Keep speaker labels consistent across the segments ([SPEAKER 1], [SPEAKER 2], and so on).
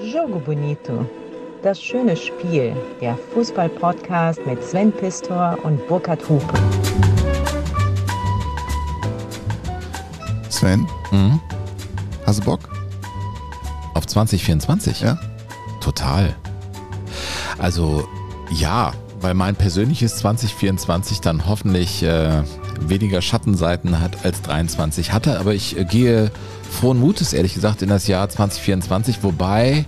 [SPEAKER 1] Jogo Bonito. Das schöne Spiel. Der Fußball-Podcast mit Sven Pistor und Burkhard Hupe.
[SPEAKER 2] Sven,
[SPEAKER 3] Mhm.
[SPEAKER 2] hast du Bock?
[SPEAKER 3] Auf 2024?
[SPEAKER 2] Ja?
[SPEAKER 3] Total. Also ja, weil mein persönliches 2024 dann hoffentlich äh, weniger Schattenseiten hat als 23 hatte, aber ich äh, gehe frohen Mutes, ehrlich gesagt, in das Jahr 2024, wobei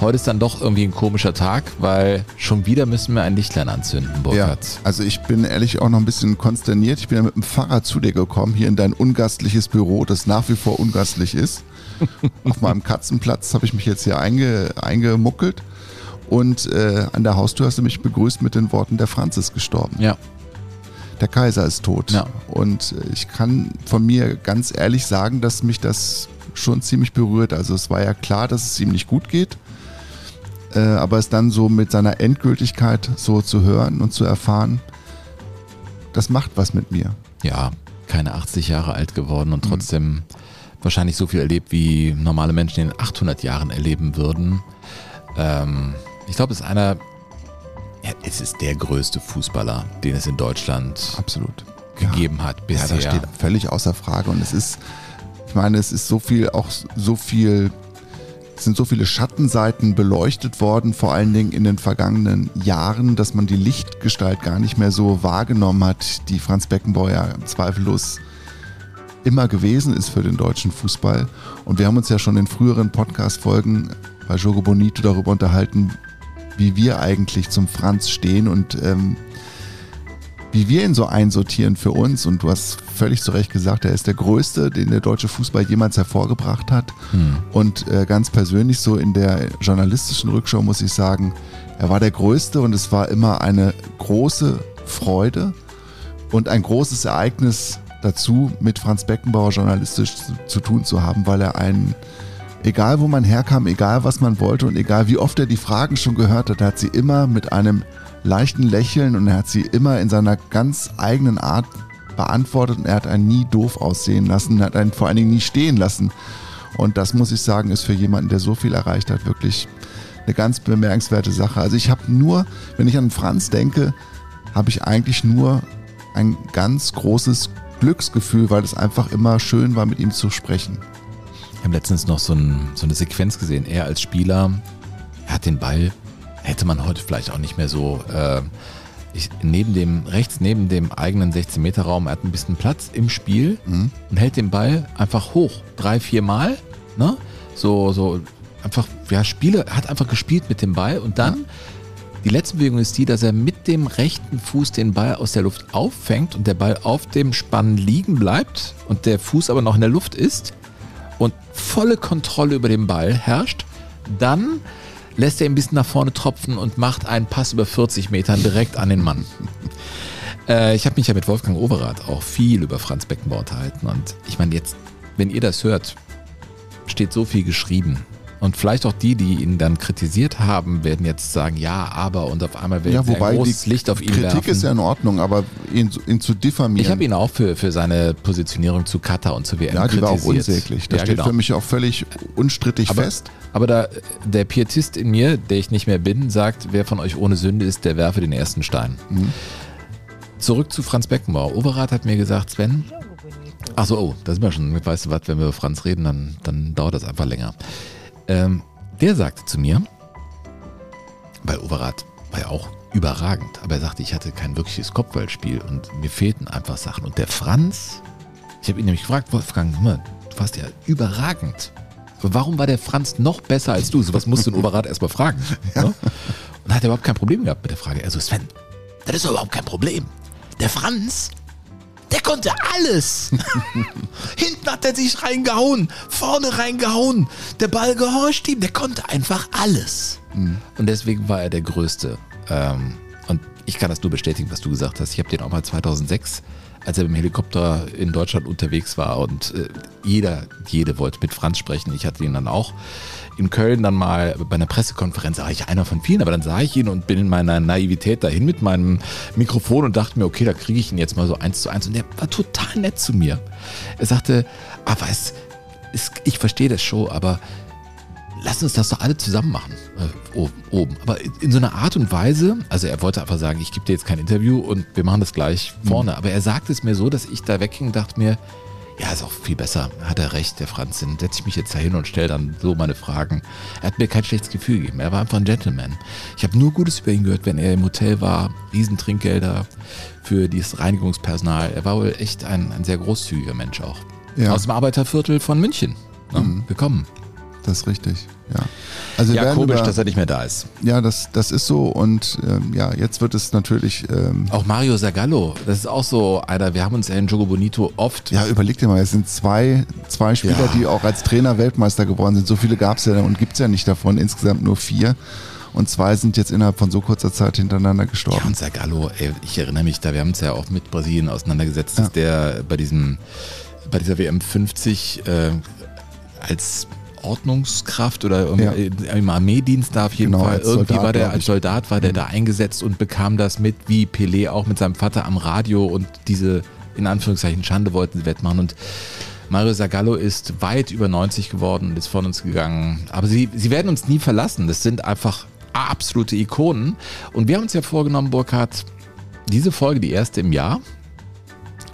[SPEAKER 3] heute ist dann doch irgendwie ein komischer Tag, weil schon wieder müssen wir ein Lichtlein anzünden, Burkhard.
[SPEAKER 2] Also ich bin ehrlich auch noch ein bisschen konsterniert. Ich bin ja mit dem Fahrrad zu dir gekommen, hier in dein ungastliches Büro, das nach wie vor ungastlich ist. Auf meinem Katzenplatz habe ich mich jetzt hier einge, eingemuckelt. Und äh, an der Haustür hast du mich begrüßt mit den Worten, der Franz ist gestorben.
[SPEAKER 3] Ja.
[SPEAKER 2] Der Kaiser ist tot.
[SPEAKER 3] Ja.
[SPEAKER 2] Und ich kann von mir ganz ehrlich sagen, dass mich das schon ziemlich berührt. Also es war ja klar, dass es ihm nicht gut geht. Äh, aber es dann so mit seiner Endgültigkeit so zu hören und zu erfahren, das macht was mit mir.
[SPEAKER 3] ja, keine 80 Jahre alt geworden und trotzdem wahrscheinlich so viel erlebt, wie normale Menschen in 800 Jahren erleben würden. Ähm, ich glaube, es ist einer, ja, es ist der größte Fußballer, den es in Deutschland
[SPEAKER 2] Absolut.
[SPEAKER 3] gegeben hat
[SPEAKER 2] Ja,
[SPEAKER 3] bisher.
[SPEAKER 2] das steht völlig außer Frage. Und es ist, ich meine, es ist so viel, auch so viel, es sind so viele Schattenseiten beleuchtet worden, vor allen Dingen in den vergangenen Jahren, dass man die Lichtgestalt gar nicht mehr so wahrgenommen hat, die Franz Beckenbauer ja zweifellos immer gewesen ist für den deutschen Fußball. Und wir haben uns ja schon in früheren Podcast-Folgen bei Jogo Bonito darüber unterhalten, wie wir eigentlich zum Franz stehen und ähm, wie wir ihn so einsortieren für uns. Und du hast völlig zu Recht gesagt, er ist der Größte, den der deutsche Fußball jemals hervorgebracht hat.
[SPEAKER 3] Hm.
[SPEAKER 2] Und äh, ganz persönlich so in der journalistischen Rückschau muss ich sagen, er war der Größte und es war immer eine große Freude und ein großes Ereignis dazu, mit Franz Beckenbauer journalistisch zu, zu tun zu haben, weil er einen, egal wo man herkam, egal was man wollte und egal wie oft er die Fragen schon gehört hat, er hat sie immer mit einem leichten Lächeln und er hat sie immer in seiner ganz eigenen Art beantwortet und er hat einen nie doof aussehen lassen, hat einen vor allen Dingen nie stehen lassen. Und das muss ich sagen, ist für jemanden, der so viel erreicht hat, wirklich eine ganz bemerkenswerte Sache. Also ich habe nur, wenn ich an Franz denke, habe ich eigentlich nur ein ganz großes Glücksgefühl, weil es einfach immer schön war, mit ihm zu sprechen.
[SPEAKER 3] Ich habe letztens noch so, ein, so eine Sequenz gesehen. Er als Spieler, er hat den Ball, hätte man heute vielleicht auch nicht mehr so. Äh, ich, neben dem, rechts neben dem eigenen 16-Meter-Raum, er hat ein bisschen Platz im Spiel
[SPEAKER 2] Mhm.
[SPEAKER 3] und hält den Ball einfach hoch. Drei, vier Mal. Ne? So, so einfach, ja, Spiele, er hat einfach gespielt mit dem Ball und dann. Die letzte Bewegung ist die, dass er mit dem rechten Fuß den Ball aus der Luft auffängt und der Ball auf dem Spann liegen bleibt und der Fuß aber noch in der Luft ist volle Kontrolle über den Ball herrscht. Dann lässt er ihn ein bisschen nach vorne tropfen und macht einen Pass über 40 Metern direkt an den Mann. Äh, ich habe mich ja mit Wolfgang Overath auch viel über Franz Beckenbauer unterhalten und ich meine jetzt, wenn ihr das hört, steht so viel geschrieben. Und vielleicht auch die, die ihn dann kritisiert haben, werden jetzt sagen, ja, aber und auf einmal werden
[SPEAKER 2] Ja, wobei
[SPEAKER 3] ein großes Licht auf ihn
[SPEAKER 2] Kritik
[SPEAKER 3] werfen.
[SPEAKER 2] ist ja in Ordnung, aber ihn, ihn zu diffamieren,
[SPEAKER 3] ich habe ihn auch für, für seine Positionierung zu Katar und zu WM
[SPEAKER 2] ja, die war auch
[SPEAKER 3] kritisiert.
[SPEAKER 2] unsäglich. Das
[SPEAKER 3] ja,
[SPEAKER 2] steht
[SPEAKER 3] genau.
[SPEAKER 2] für mich auch völlig unstrittig
[SPEAKER 3] Aber,
[SPEAKER 2] fest.
[SPEAKER 3] aber da der Pietist in mir, der ich nicht mehr bin, sagt, wer von euch ohne Sünde ist, der werfe den ersten Stein.
[SPEAKER 2] Mhm.
[SPEAKER 3] Zurück zu Franz Beckenbauer. Overath hat mir gesagt, Sven, ach so, oh, da sind wir schon. Weißt du was, wenn wir über Franz reden, dann, dann dauert das einfach länger. Ähm, der sagte zu mir, weil Overath war ja auch überragend, aber er sagte, ich hatte kein wirkliches Kopfballspiel und mir fehlten einfach Sachen. Und der Franz, ich habe ihn nämlich gefragt, Wolfgang, mal, du warst ja überragend. Warum war der Franz noch besser als du? Sowas musst du den Overath erstmal fragen. Ne? Und hat er überhaupt kein Problem gehabt mit der Frage. Er so, Sven, das ist doch überhaupt kein Problem. Der Franz, der konnte alles. Hinten hat er sich reingehauen, vorne reingehauen. Der Ball gehorcht ihm, der konnte einfach alles. Und deswegen war er der Größte. Ähm, und ich kann das nur bestätigen, was du gesagt hast. Ich habe den auch mal 2006, als er dem Helikopter in Deutschland unterwegs war und äh, jeder, jede wollte mit Franz sprechen. Ich hatte ihn dann auch in Köln dann mal bei einer Pressekonferenz, war ich einer von vielen, aber dann sah ich ihn und bin in meiner Naivität dahin mit meinem Mikrofon und dachte mir, okay, da kriege ich ihn jetzt mal so eins zu eins. Und der war total nett zu mir. Er sagte, aber es, es ich verstehe das schon, aber lass uns das doch alle zusammen machen, äh, oben. Aber in so einer Art und Weise, also er wollte einfach sagen, ich gebe dir jetzt kein Interview und wir machen das gleich vorne. Mhm. Aber er sagte es mir so, dass ich da wegging und dachte mir, ja, ist auch viel besser. Hat er recht, der Franz. Dann setze ich mich jetzt da hin und stelle dann so meine Fragen. Er hat mir kein schlechtes Gefühl gegeben. Er war einfach ein Gentleman. Ich habe nur Gutes über ihn gehört, wenn er im Hotel war. Riesentrinkgelder für dieses Reinigungspersonal. Er war wohl echt ein, ein sehr großzügiger Mensch auch. Ja. Aus dem Arbeiterviertel von München. Ne? Mhm. Willkommen.
[SPEAKER 2] Das ist richtig, ja.
[SPEAKER 3] Also ja, komisch, über, dass er nicht mehr da ist.
[SPEAKER 2] Ja, das, das ist so und ähm, ja, jetzt wird es natürlich... Ähm,
[SPEAKER 3] auch Mario Zagallo, das ist auch so einer, wir haben uns ja in Jogo Bonito oft...
[SPEAKER 2] Ja, überleg dir mal, es sind zwei, zwei Spieler, ja. die auch als Trainer Weltmeister geworden sind. So viele gab es ja und gibt es ja nicht davon, insgesamt nur vier. Und zwei sind jetzt innerhalb von so kurzer Zeit hintereinander gestorben. Ja,
[SPEAKER 3] und Zagallo, ey, ich erinnere mich da, wir haben uns ja auch mit Brasilien auseinandergesetzt, ja. der bei diesem bei dieser WM 50 äh, als Ordnungskraft oder ja. im Armeedienst da auf jeden genau, Fall. Irgendwie Soldat, war der als Soldat war der mhm. da eingesetzt und bekam das mit, wie Pelé auch mit seinem Vater am Radio und diese in Anführungszeichen Schande wollten sie wettmachen und Mario Zagallo ist weit über 90 geworden und ist von uns gegangen. Aber sie, sie werden uns nie verlassen. Das sind einfach absolute Ikonen. Und wir haben uns ja vorgenommen, Burkhard, diese Folge, die erste im Jahr,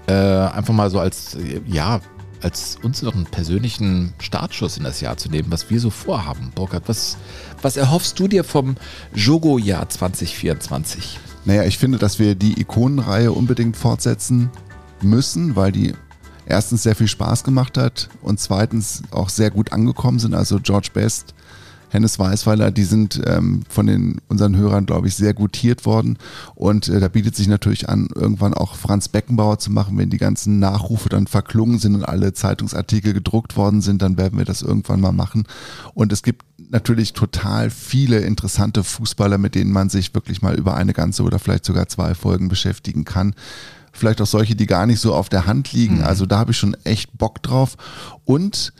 [SPEAKER 3] äh, einfach mal so als, ja, als uns noch einen persönlichen Startschuss in das Jahr zu nehmen, was wir so vorhaben. Burkhard, was, was erhoffst du dir vom Jogo-Jahr 2024?
[SPEAKER 2] Naja, ich finde, dass wir die Ikonenreihe unbedingt fortsetzen müssen, weil die erstens sehr viel Spaß gemacht hat und zweitens auch sehr gut angekommen sind. Also George Best Hennes Weißweiler, die sind ähm, von den unseren Hörern, glaube ich, sehr gutiert worden. Und äh, da bietet sich natürlich an, irgendwann auch Franz Beckenbauer zu machen, wenn die ganzen Nachrufe dann verklungen sind und alle Zeitungsartikel gedruckt worden sind, dann werden wir das irgendwann mal machen. Und es gibt natürlich total viele interessante Fußballer, mit denen man sich wirklich mal über eine ganze oder vielleicht sogar zwei Folgen beschäftigen kann vielleicht auch solche, die gar nicht so auf der Hand liegen. Mhm. Also da habe ich schon echt Bock drauf. Und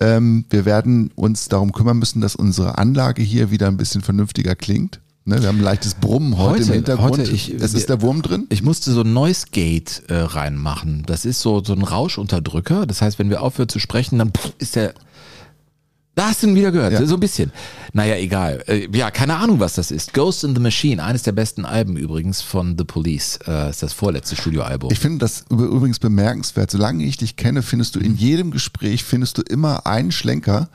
[SPEAKER 2] ähm, wir werden uns darum kümmern müssen, dass unsere Anlage hier wieder ein bisschen vernünftiger klingt. Ne, wir haben ein leichtes Brummen heute, heute im Hintergrund. Heute ich, es ist der Wurm drin.
[SPEAKER 3] Ich musste so ein Noise Gate äh, reinmachen. Das ist so, so ein Rauschunterdrücker. Das heißt, wenn wir aufhören zu sprechen, dann ist der da hast du ihn wieder gehört, ja. so ein bisschen. Naja, egal. Äh, ja, keine Ahnung, was das ist. Ghost in the Machine, eines der besten Alben übrigens von The Police. Äh, ist das vorletzte Studioalbum.
[SPEAKER 2] Ich finde das übrigens bemerkenswert. Solange ich dich kenne, findest du in jedem Gespräch, findest du immer einen Schlenker,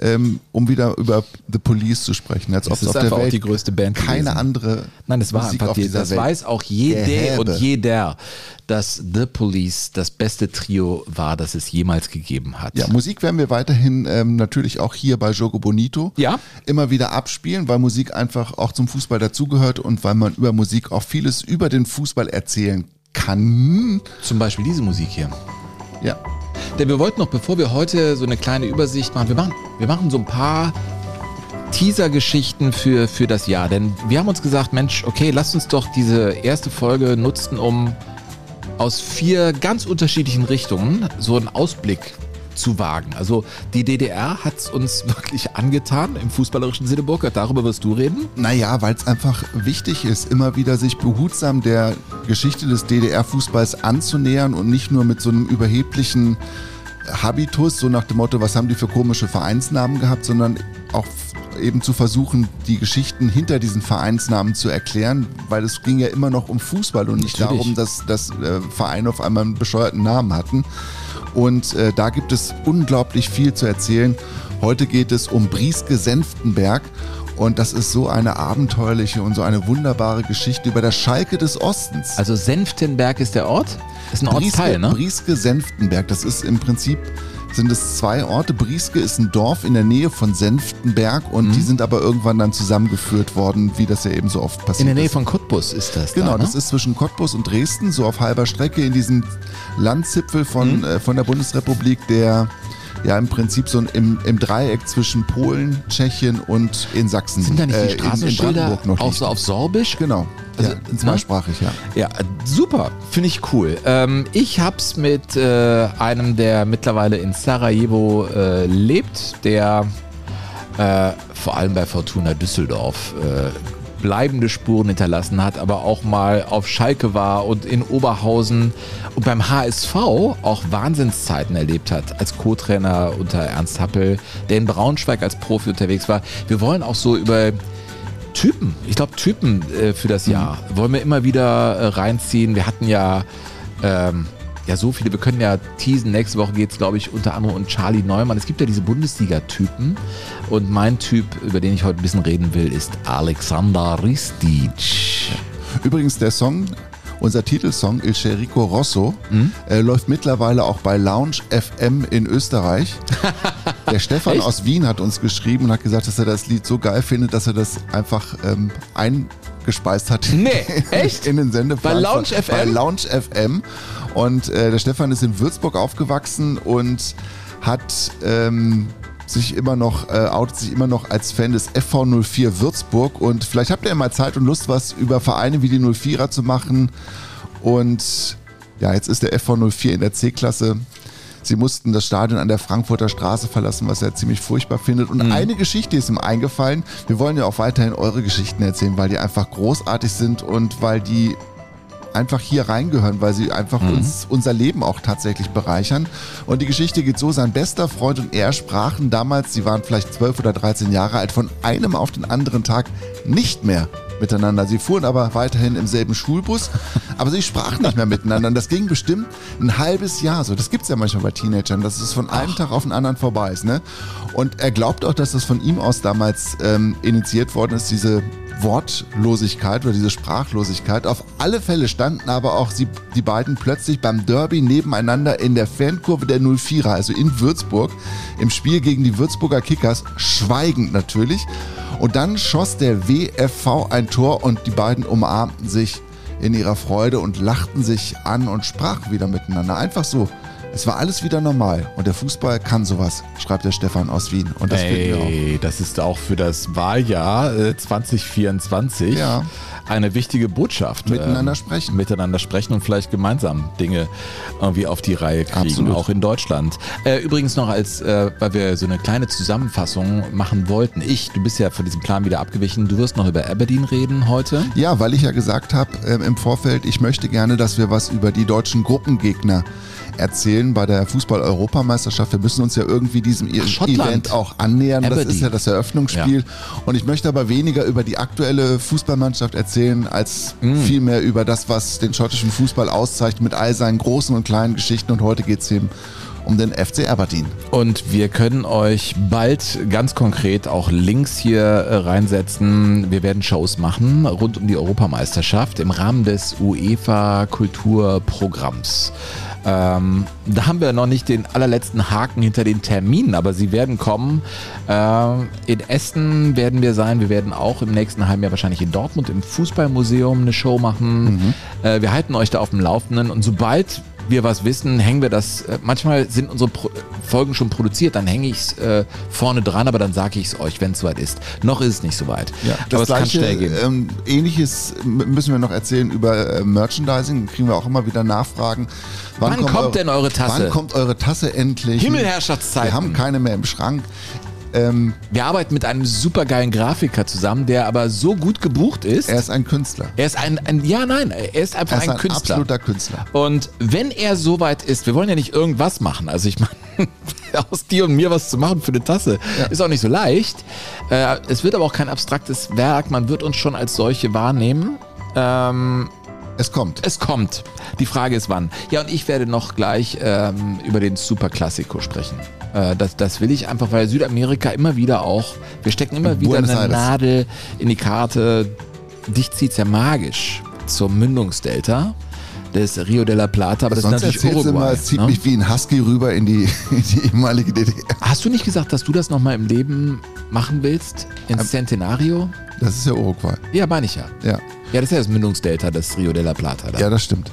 [SPEAKER 2] ähm, um wieder über The Police zu sprechen.
[SPEAKER 3] Als das ist auf der Welt die größte Band
[SPEAKER 2] keine gewesen. andere
[SPEAKER 3] Nein, das war Musik einfach die, das Welt. weiß auch jeder und jeder, dass The Police das beste Trio war, das es jemals gegeben hat.
[SPEAKER 2] Ja, Musik werden wir weiterhin ähm, natürlich auch hier bei Jogo Bonito
[SPEAKER 3] ja?
[SPEAKER 2] immer wieder abspielen, weil Musik einfach auch zum Fußball dazugehört und weil man über Musik auch vieles über den Fußball erzählen kann.
[SPEAKER 3] Zum Beispiel diese Musik hier.
[SPEAKER 2] Ja.
[SPEAKER 3] Denn wir wollten noch, bevor wir heute so eine kleine Übersicht machen, wir machen, wir machen so ein paar Teaser-Geschichten für, für das Jahr. Denn wir haben uns gesagt, Mensch, okay, lasst uns doch diese erste Folge nutzen, um aus vier ganz unterschiedlichen Richtungen so einen Ausblick zu wagen. Also die DDR hat es uns wirklich angetan im fußballerischen Sinne, Burkhard. Darüber wirst du reden?
[SPEAKER 2] Naja, weil es einfach wichtig ist, immer wieder sich behutsam der Geschichte des DDR-Fußballs anzunähern und nicht nur mit so einem überheblichen Habitus, so nach dem Motto, was haben die für komische Vereinsnamen gehabt, sondern auch eben zu versuchen, die Geschichten hinter diesen Vereinsnamen zu erklären, weil es ging ja immer noch um Fußball und nicht Natürlich. darum, dass, dass äh, Vereine auf einmal einen bescheuerten Namen hatten. Und äh, da gibt es unglaublich viel zu erzählen. Heute geht es um Brieske Senftenberg. Und das ist so eine abenteuerliche und so eine wunderbare Geschichte über der Schalke des Ostens.
[SPEAKER 3] Also Senftenberg ist der Ort? Das ist ein Brieske, Ortsteil, ne?
[SPEAKER 2] Brieske Senftenberg. Das ist im Prinzip sind es zwei Orte. Brieske ist ein Dorf in der Nähe von Senftenberg und mhm. die sind aber irgendwann dann zusammengeführt worden, wie das ja eben so oft passiert.
[SPEAKER 3] In der Nähe
[SPEAKER 2] ist.
[SPEAKER 3] von Cottbus ist das.
[SPEAKER 2] Genau,
[SPEAKER 3] da, ne?
[SPEAKER 2] das ist zwischen Cottbus und Dresden, so auf halber Strecke in diesem Landzipfel von, mhm. äh, von der Bundesrepublik, der ja im Prinzip so im, im Dreieck zwischen Polen, Tschechien und in Sachsen.
[SPEAKER 3] Sind da nicht die Straßenschilder äh, in, in noch auch so auf Sorbisch?
[SPEAKER 2] Genau. Also, ja, ne? zweisprachig, ja.
[SPEAKER 3] Ja, super. Finde ich cool. Ähm, ich habe es mit äh, einem, der mittlerweile in Sarajevo äh, lebt, der äh, vor allem bei Fortuna Düsseldorf äh, bleibende Spuren hinterlassen hat, aber auch mal auf Schalke war und in Oberhausen und beim HSV auch Wahnsinnszeiten erlebt hat, als Co-Trainer unter Ernst Happel, der in Braunschweig als Profi unterwegs war. Wir wollen auch so über Typen, ich glaube Typen äh, für das Jahr, wollen wir immer wieder äh, reinziehen. Wir hatten ja ähm, ja so viele, wir können ja teasen, nächste Woche geht es, glaube ich, unter anderem um Charlie Neumann. Es gibt ja diese Bundesliga-Typen und mein Typ, über den ich heute ein bisschen reden will, ist Alexander Ristic.
[SPEAKER 2] Übrigens, der Song, unser Titelsong Il Cherico Rosso, äh, läuft mittlerweile auch bei Lounge FM in Österreich. Der Stefan
[SPEAKER 3] Echt?
[SPEAKER 2] aus Wien hat uns geschrieben und hat gesagt, dass er das Lied so geil findet, dass er das einfach ähm, eingespeist hat.
[SPEAKER 3] Nee, echt?
[SPEAKER 2] In den Sendeplan.
[SPEAKER 3] Bei Lounge FM?
[SPEAKER 2] Bei Lounge FM. Und äh, der Stefan ist in Würzburg aufgewachsen und hat ähm, sich immer noch, äh, outet sich immer noch als Fan des FV04 Würzburg. Und vielleicht habt ihr ja mal Zeit und Lust, was über Vereine wie die 04er zu machen. Und ja, jetzt ist der FV04 in der C-Klasse. Sie mussten das Stadion an der Frankfurter Straße verlassen, was er ziemlich furchtbar findet. Und eine Geschichte ist ihm eingefallen. Wir wollen ja auch weiterhin eure Geschichten erzählen, weil die einfach großartig sind und weil die einfach hier reingehören, weil sie einfach uns unser Leben auch tatsächlich bereichern. Und die Geschichte geht so, sein bester Freund und er sprachen damals, sie waren vielleicht 12 oder 13 Jahre alt, von einem auf den anderen Tag nicht mehr miteinander. Sie fuhren aber weiterhin im selben Schulbus, aber sie sprachen nicht mehr miteinander. Und das ging bestimmt ein halbes Jahr so. Das gibt's ja manchmal bei Teenagern, dass es von einem Tag auf den anderen vorbei ist. Ne? Und er glaubt auch, dass das von ihm aus damals ähm, initiiert worden ist, diese Wortlosigkeit oder diese Sprachlosigkeit. Auf alle Fälle standen aber auch sie, die beiden plötzlich beim Derby nebeneinander in der Fankurve der 04er, also in Würzburg, im Spiel gegen die Würzburger Kickers, schweigend natürlich. Und dann schoss der WFV ein Tor und die beiden umarmten sich in ihrer Freude und lachten sich an und sprachen wieder miteinander. Einfach so. Es war alles wieder normal. Und der Fußball kann sowas, schreibt der Stefan aus Wien. Und das finden wir auch.
[SPEAKER 3] Ey, das ist auch für das Wahljahr äh, 2024
[SPEAKER 2] Ja.
[SPEAKER 3] eine wichtige Botschaft.
[SPEAKER 2] Miteinander
[SPEAKER 3] Ähm,
[SPEAKER 2] sprechen.
[SPEAKER 3] Miteinander sprechen und vielleicht gemeinsam Dinge irgendwie auf die Reihe kriegen,
[SPEAKER 2] Absolut.
[SPEAKER 3] auch in Deutschland. Äh, übrigens noch als, äh, weil wir so eine kleine Zusammenfassung machen wollten. Ich, du bist ja von diesem Plan wieder abgewichen, du wirst noch über Aberdeen reden heute.
[SPEAKER 2] Ja, weil ich ja gesagt habe ähm, im Vorfeld, ich möchte gerne, dass wir was über die deutschen Gruppengegner erzählen bei der Fußball-Europameisterschaft. Wir müssen uns ja irgendwie diesem
[SPEAKER 3] Schottland.
[SPEAKER 2] Event auch annähern. Das
[SPEAKER 3] Aberdeen.
[SPEAKER 2] ist ja das Eröffnungsspiel. Und ich möchte aber weniger über die aktuelle Fußballmannschaft erzählen, als
[SPEAKER 3] Mm.
[SPEAKER 2] vielmehr über das, was den schottischen Fußball auszeichnet mit all seinen großen und kleinen Geschichten. Und heute geht es eben um den FC Aberdeen.
[SPEAKER 3] Und wir können euch bald ganz konkret auch Links hier äh, reinsetzen. Wir werden Shows machen rund um die Europameisterschaft im Rahmen des UEFA Kulturprogramms. Ähm, da haben wir noch nicht den allerletzten Haken hinter den Terminen, aber sie werden kommen. Ähm, in Essen werden wir sein. Wir werden auch im nächsten halben Jahr wahrscheinlich in Dortmund im Fußballmuseum eine Show machen. Äh, wir halten euch da auf dem Laufenden und sobald wir was wissen, hängen wir das. Äh, manchmal sind unsere Pro Folgen schon produziert, dann hänge ich es äh, vorne dran, aber dann sage ich es euch, wenn es soweit ist. Noch ist es nicht soweit. aber es kann schnell gehen.
[SPEAKER 2] Ähm, Ähnliches müssen wir noch erzählen über äh, Merchandising. Kriegen wir auch immer wieder Nachfragen.
[SPEAKER 3] Wann kommt denn eure Tasse?
[SPEAKER 2] Wann kommt eure Tasse endlich?
[SPEAKER 3] Himmelherrschaftszeiten.
[SPEAKER 2] Wir haben keine mehr im Schrank. Ähm,
[SPEAKER 3] Wir arbeiten mit einem supergeilen Grafiker zusammen, der aber so gut gebucht ist.
[SPEAKER 2] er ist ein Künstler.
[SPEAKER 3] Er ist ein, ein ja, nein, er ist einfach
[SPEAKER 2] Er ist
[SPEAKER 3] ein,
[SPEAKER 2] ein
[SPEAKER 3] Künstler.
[SPEAKER 2] absoluter Künstler.
[SPEAKER 3] Und wenn er soweit ist, wir wollen ja nicht irgendwas machen. Also ich meine, aus dir und mir was zu machen für eine Tasse,
[SPEAKER 2] Ja.
[SPEAKER 3] ist auch nicht so leicht. Äh, es wird aber auch kein abstraktes Werk. Man wird uns schon als solche wahrnehmen. Ähm,
[SPEAKER 2] Es kommt.
[SPEAKER 3] es kommt. Die Frage ist wann. Ja, und ich werde noch gleich ähm, über den Super Classico sprechen. Äh, das, das will ich einfach, weil Südamerika immer wieder auch, wir stecken immer wieder
[SPEAKER 2] Buenos
[SPEAKER 3] eine
[SPEAKER 2] Aires.
[SPEAKER 3] Nadel in die Karte. Dich zieht's ja magisch zum Mündungsdelta des Rio de la Plata, aber das
[SPEAKER 2] Sonst
[SPEAKER 3] ist natürlich Uruguay.
[SPEAKER 2] immer, es zieht
[SPEAKER 3] ne?
[SPEAKER 2] mich wie ein Husky rüber in die, in die ehemalige DDR.
[SPEAKER 3] Hast du nicht gesagt, dass du das nochmal im Leben machen willst?
[SPEAKER 2] Ähm,
[SPEAKER 3] Ins Centenario?
[SPEAKER 2] Das ist ja Uruguay.
[SPEAKER 3] Ja, meine ich ja.
[SPEAKER 2] Ja,
[SPEAKER 3] Ja, das ist ja das Mündungsdelta des Rio de la Plata. Da.
[SPEAKER 2] ja das stimmt.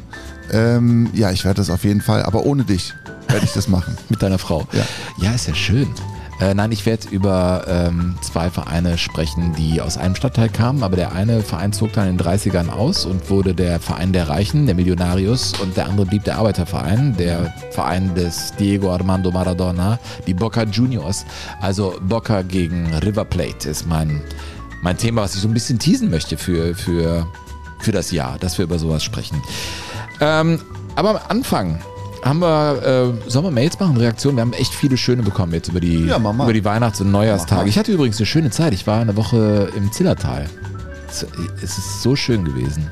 [SPEAKER 2] Ähm, ja, ich werde das auf jeden Fall, aber ohne dich werde ich das machen.
[SPEAKER 3] Mit deiner Frau.
[SPEAKER 2] Ja.
[SPEAKER 3] ja ist ja schön. Äh, nein, ich werde über ähm, zwei Vereine sprechen, die aus einem Stadtteil kamen, aber der eine Verein zog dann in den 30ern aus und wurde der Verein der Reichen, der Millionarius, und der andere blieb der Arbeiterverein, der Verein des Diego Armando Maradona, die Boca Juniors. Also Boca gegen River Plate ist mein, mein Thema, was ich so ein bisschen teasen möchte für, für, für das Jahr, dass wir über sowas sprechen. Ähm, aber am Anfang haben wir, äh, sollen wir Mails machen, Reaktionen? Wir haben echt viele schöne bekommen jetzt über die,
[SPEAKER 2] Ja,
[SPEAKER 3] über die Weihnachts- und Neujahrstage. Ich hatte übrigens eine schöne Zeit. Ich war eine Woche im Zillertal. Es, ist so schön gewesen.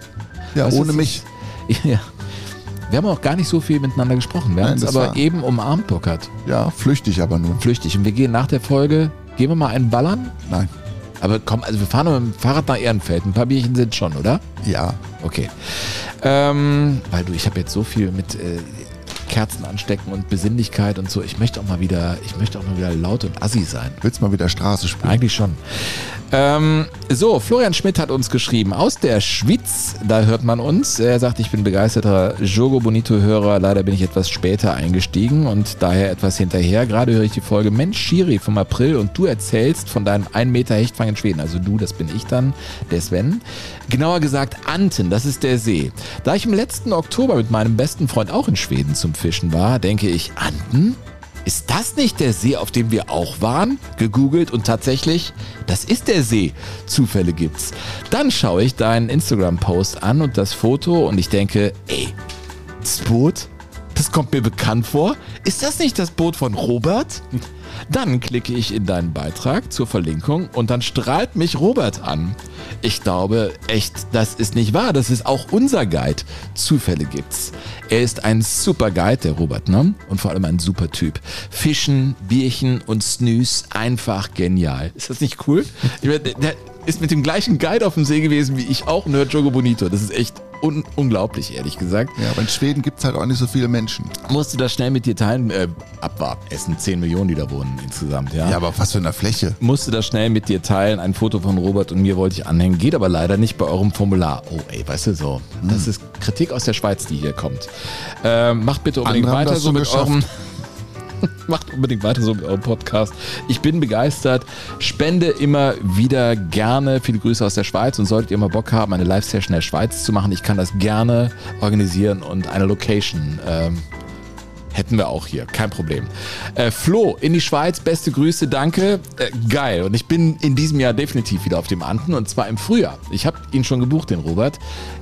[SPEAKER 2] Ja,
[SPEAKER 3] Weißt
[SPEAKER 2] ohne mich.
[SPEAKER 3] Ja. Wir haben auch gar nicht so viel miteinander gesprochen. Wir haben
[SPEAKER 2] Nein,
[SPEAKER 3] uns aber eben umarmt, Burkhard.
[SPEAKER 2] Ja, flüchtig aber nur.
[SPEAKER 3] Flüchtig. Und wir gehen nach der Folge, gehen wir mal einen ballern?
[SPEAKER 2] Nein.
[SPEAKER 3] Aber komm, also wir fahren mit dem Fahrrad nach Ehrenfeld. Ein paar Bierchen sind schon, oder?
[SPEAKER 2] Ja.
[SPEAKER 3] Okay. Ähm, weil du, ich habe jetzt so viel mit äh, Kerzen anstecken und Besinnlichkeit und so. Ich möchte auch mal wieder, ich möchte auch mal wieder laut und assi sein.
[SPEAKER 2] Willst mal wieder Straße spielen?
[SPEAKER 3] Eigentlich schon. Ähm, so, Florian Schmidt hat uns geschrieben aus der Schweiz. Da hört man uns. Er sagt, ich bin begeisterter Jogo Bonito-Hörer. Leider bin ich etwas später eingestiegen und daher etwas hinterher. Gerade höre ich die Folge Mensch Schiri vom April und du erzählst von deinem 1 Meter Hechtfang in Schweden. Also du, das bin ich dann, der Sven. Genauer gesagt Anten, das ist der See. Da ich im letzten Oktober mit meinem besten Freund auch in Schweden zum Fischen war, denke ich, Anten? Ist das nicht der See, auf dem wir auch waren? Gegoogelt und tatsächlich, das ist der See. Zufälle gibt's. Dann schaue ich deinen Instagram-Post an und das Foto und ich denke, ey, das Boot? Das kommt mir bekannt vor. Ist das nicht das Boot von Robert? Dann klicke ich in deinen Beitrag zur Verlinkung und dann strahlt mich Robert an. Ich glaube echt, das ist nicht wahr. Das ist auch unser Guide. Zufälle gibt's. Er ist ein super Guide, der Robert, ne? Und vor allem ein super Typ. Fischen, Bierchen und Snooze, einfach genial. Ist das nicht cool? Ich meine, der- ist mit dem gleichen Guide auf dem See gewesen wie ich auch und hört Jogo Bonito. Das ist echt un unglaublich, ehrlich gesagt.
[SPEAKER 2] Ja, aber in Schweden gibt es halt auch nicht so viele Menschen.
[SPEAKER 3] Musste das schnell mit dir teilen. Äh, abwarten. Es sind 10 Millionen, die da wohnen insgesamt, ja.
[SPEAKER 2] Ja, aber was für eine Fläche.
[SPEAKER 3] Musste das schnell mit dir teilen. Ein Foto von Robert und mir wollte ich anhängen. Geht aber leider nicht bei eurem Formular. Oh, ey, weißt du so. Das ist Kritik aus der Schweiz, die hier kommt. Ähm, macht bitte unbedingt
[SPEAKER 2] Andere
[SPEAKER 3] weiter so mit
[SPEAKER 2] geschafft.
[SPEAKER 3] eurem. Macht unbedingt weiter so mit eurem Podcast. Ich bin begeistert. Spende immer wieder gerne. Viele Grüße aus der Schweiz. Und solltet ihr mal Bock haben, eine Live-Session in der Schweiz zu machen, ich kann das gerne organisieren und eine Location ähm, Hätten wir auch hier, kein Problem. Äh, Flo, in die Schweiz, beste Grüße, danke. Äh, geil. Und ich bin in diesem Jahr definitiv wieder auf dem Anten und zwar im Frühjahr. Ich habe ihn schon gebucht, den Robert.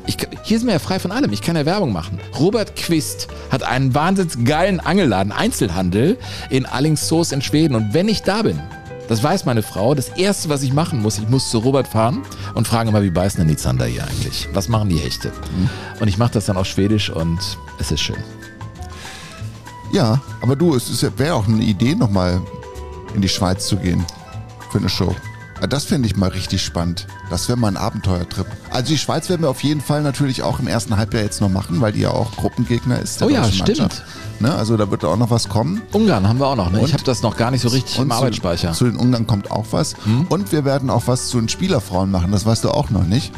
[SPEAKER 3] Ich, hier sind wir ja frei von allem. Ich kann ja Werbung machen. Robert Quist hat einen wahnsinns geilen Angelladen, Einzelhandel in Alingsås in Schweden. Und wenn ich da bin, das weiß meine Frau, das erste, was ich machen muss, ich muss zu Robert fahren und fragen immer, wie beißen denn die Zander hier eigentlich? Was machen die Hechte? Und ich mache das dann auf Schwedisch und es ist schön.
[SPEAKER 2] Ja, aber du, es ja- wäre auch eine Idee, nochmal in die Schweiz zu gehen für eine Show. Ja, Das fände ich mal richtig spannend. Das wäre mal ein Abenteuertrip. Also die Schweiz werden wir auf jeden Fall natürlich auch im ersten Halbjahr jetzt noch machen, weil die ja auch Gruppengegner ist. der
[SPEAKER 3] Oh ja, stimmt.
[SPEAKER 2] Ne? Also da wird auch noch was kommen.
[SPEAKER 3] Ungarn haben wir auch noch, ne? Ich habe das noch gar nicht so richtig im
[SPEAKER 2] zu-
[SPEAKER 3] Arbeitsspeicher. Hm?
[SPEAKER 2] Zu den Ungarn kommt auch was. Und wir werden auch was zu den Spielerfrauen machen. Das weißt du auch noch nicht.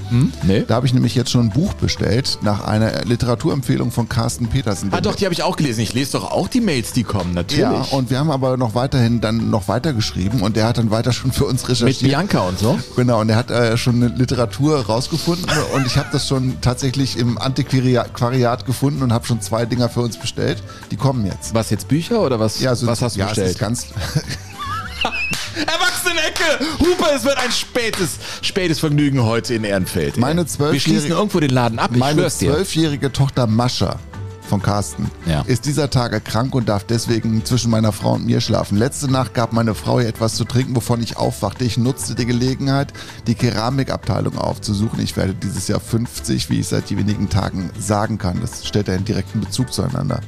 [SPEAKER 3] Nee?
[SPEAKER 2] Da habe ich nämlich jetzt schon ein Buch bestellt nach einer Literaturempfehlung von Carsten Petersen.
[SPEAKER 3] Ah doch, die habe ich auch gelesen. Ich lese doch auch die Mails, die kommen, natürlich.
[SPEAKER 2] Ja, und wir haben aber noch weiterhin dann noch weitergeschrieben und der hat dann weiter schon für uns
[SPEAKER 3] Mit
[SPEAKER 2] recherchiert.
[SPEAKER 3] Bianca und so.
[SPEAKER 2] Genau, und er hat äh, schon eine Literatur rausgefunden und ich habe das schon tatsächlich im Antiquariat gefunden und habe schon zwei Dinger für uns bestellt. Die kommen jetzt.
[SPEAKER 3] Was jetzt Bücher oder was,
[SPEAKER 2] so-
[SPEAKER 3] was hast du
[SPEAKER 2] ja, Es
[SPEAKER 3] bestellt?
[SPEAKER 2] ist ganz,
[SPEAKER 3] Erwachsenenecke! Hupe, es wird ein spätes, spätes Vergnügen heute in Ehrenfeld.
[SPEAKER 2] Meine
[SPEAKER 3] Wir schließen irgendwo den Laden ab, ich
[SPEAKER 2] meine zwölfjährige Tochter Mascha von Carsten
[SPEAKER 3] Ja.
[SPEAKER 2] ist dieser Tage krank und darf deswegen zwischen meiner Frau und mir schlafen. Letzte Nacht gab meine Frau ihr etwas zu trinken, wovon ich aufwachte. Ich nutzte die Gelegenheit, die Keramikabteilung aufzusuchen. Ich werde dieses Jahr 50, wie ich seit wenigen Tagen sagen kann. Das stellt einen direkten Bezug zueinander.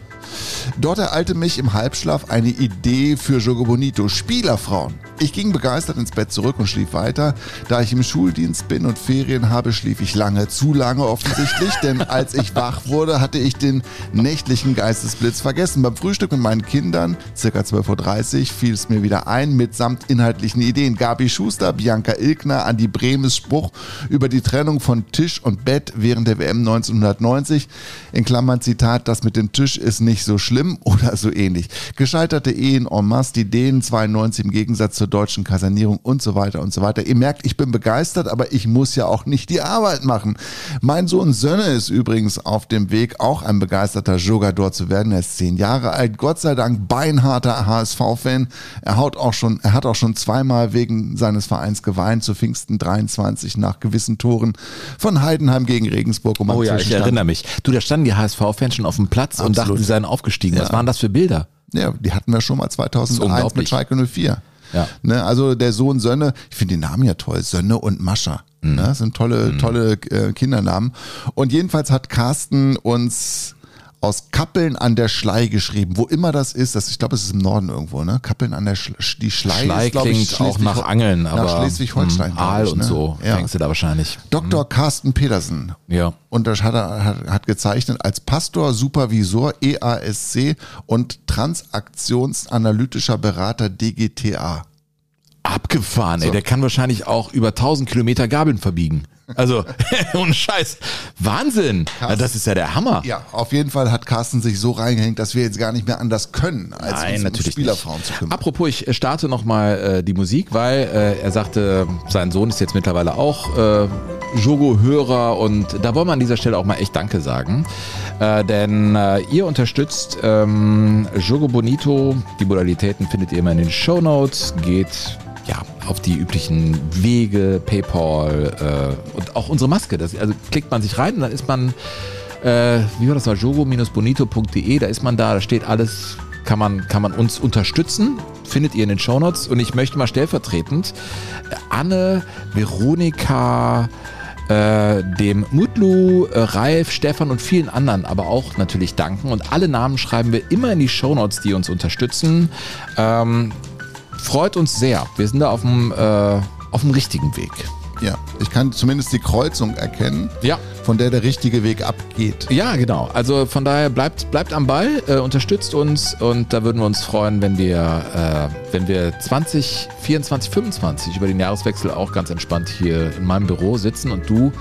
[SPEAKER 2] Dort ereilte mich im Halbschlaf eine Idee für Jogo Bonito, Spielerfrauen. Ich ging begeistert ins Bett zurück und schlief weiter. Da ich im Schuldienst bin und Ferien habe, schlief ich lange, zu lange offensichtlich, denn als ich wach wurde, hatte ich den nächtlichen Geistesblitz vergessen. Beim Frühstück mit meinen Kindern, circa 12.30 Uhr, fiel es mir wieder ein, mitsamt inhaltlichen Ideen. Gabi Schuster, Bianca Ilkner, Andi Bremes Spruch über die Trennung von Tisch und Bett während der WM 1990. In Klammern Zitat, das mit dem Tisch ist nicht nicht so schlimm oder so ähnlich. Gescheiterte Ehen en masse, die Dänen 92 im Gegensatz zur deutschen Kasernierung und so weiter und so weiter. Ihr merkt, ich bin begeistert, aber ich muss ja auch nicht die Arbeit machen. Mein Sohn Sönne ist übrigens auf dem Weg, auch ein begeisterter Jogador zu werden. Er ist zehn Jahre alt, Gott sei Dank beinharter HSV-Fan. Er, haut auch schon, er hat auch schon zweimal wegen seines Vereins geweint, zu Pfingsten 23 nach gewissen Toren von Heidenheim gegen Regensburg. Um
[SPEAKER 3] oh ja, ich erinnere mich. Du, da standen die HSV-Fans schon auf dem Platz Absolut. und dachten, sie seien aufgestiegen. Ja. Was waren das für Bilder?
[SPEAKER 2] Ja, die hatten wir schon mal 2001 mit Schalke 04. Ja. Ne, also der Sohn Sönne, ich finde den Namen ja toll, Sönne und Mascha. Mhm. Ne, das sind tolle, mhm. tolle äh, Kindernamen. Und jedenfalls hat Carsten uns aus Kappeln an der Schlei geschrieben, wo immer das ist. Das, ich glaube, es ist im Norden irgendwo, ne? Kappeln an der Schlei. Die Schlei,
[SPEAKER 3] Schlei
[SPEAKER 2] ist,
[SPEAKER 3] klingt ich, auch nach Angeln, nach aber
[SPEAKER 2] Schleswig-Holstein.
[SPEAKER 3] Hm, Aal und
[SPEAKER 2] ne?
[SPEAKER 3] so ja. fängst du da wahrscheinlich.
[SPEAKER 2] Dr. Hm. Carsten Petersen.
[SPEAKER 3] Ja.
[SPEAKER 2] Und das hat er hat, hat gezeichnet als Pastor, Supervisor, EASC und Transaktionsanalytischer Berater DGTA.
[SPEAKER 3] Abgefahren, so. ey. Der kann wahrscheinlich auch über 1000 Kilometer Gabeln verbiegen. Also, ohne Scheiß. Wahnsinn. Carsten, das ist ja der Hammer.
[SPEAKER 2] Ja, auf jeden Fall hat Carsten sich so reingehängt, dass wir jetzt gar nicht mehr anders können, als
[SPEAKER 3] Nein, uns natürlich um
[SPEAKER 2] Spielerfrauen
[SPEAKER 3] nicht.
[SPEAKER 2] zu kümmern.
[SPEAKER 3] Apropos, ich starte nochmal äh, die Musik, weil äh, er sagte, sein Sohn ist jetzt mittlerweile auch äh, Jogo-Hörer und da wollen wir an dieser Stelle auch mal echt Danke sagen. Äh, denn äh, ihr unterstützt ähm, Jogo Bonito. Die Modalitäten findet ihr immer in den Show Notes. Geht ja, auf die üblichen Wege, PayPal äh, und auch unsere Maske. Das, also klickt man sich rein und dann ist man, äh, wie war das mal, jogo-bonito.de, da ist man da, da steht alles, kann man, kann man uns unterstützen, findet ihr in den Shownotes. Und ich möchte mal stellvertretend äh, Anne, Veronika, äh, dem Mutlu, äh, Ralf, Stefan und vielen anderen aber auch natürlich danken. Und alle Namen schreiben wir immer in die Shownotes, die uns unterstützen. Ähm, freut uns sehr. Wir sind da auf dem, äh, auf dem richtigen Weg.
[SPEAKER 2] Ja, ich kann zumindest die Kreuzung erkennen, ja. von der der richtige Weg abgeht.
[SPEAKER 3] Ja, genau. Also von daher bleibt, bleibt am Ball, äh, unterstützt uns und da würden wir uns freuen, wenn wir, äh, wenn wir 20, 24, 25 über den Jahreswechsel auch ganz entspannt hier in meinem Büro sitzen und du,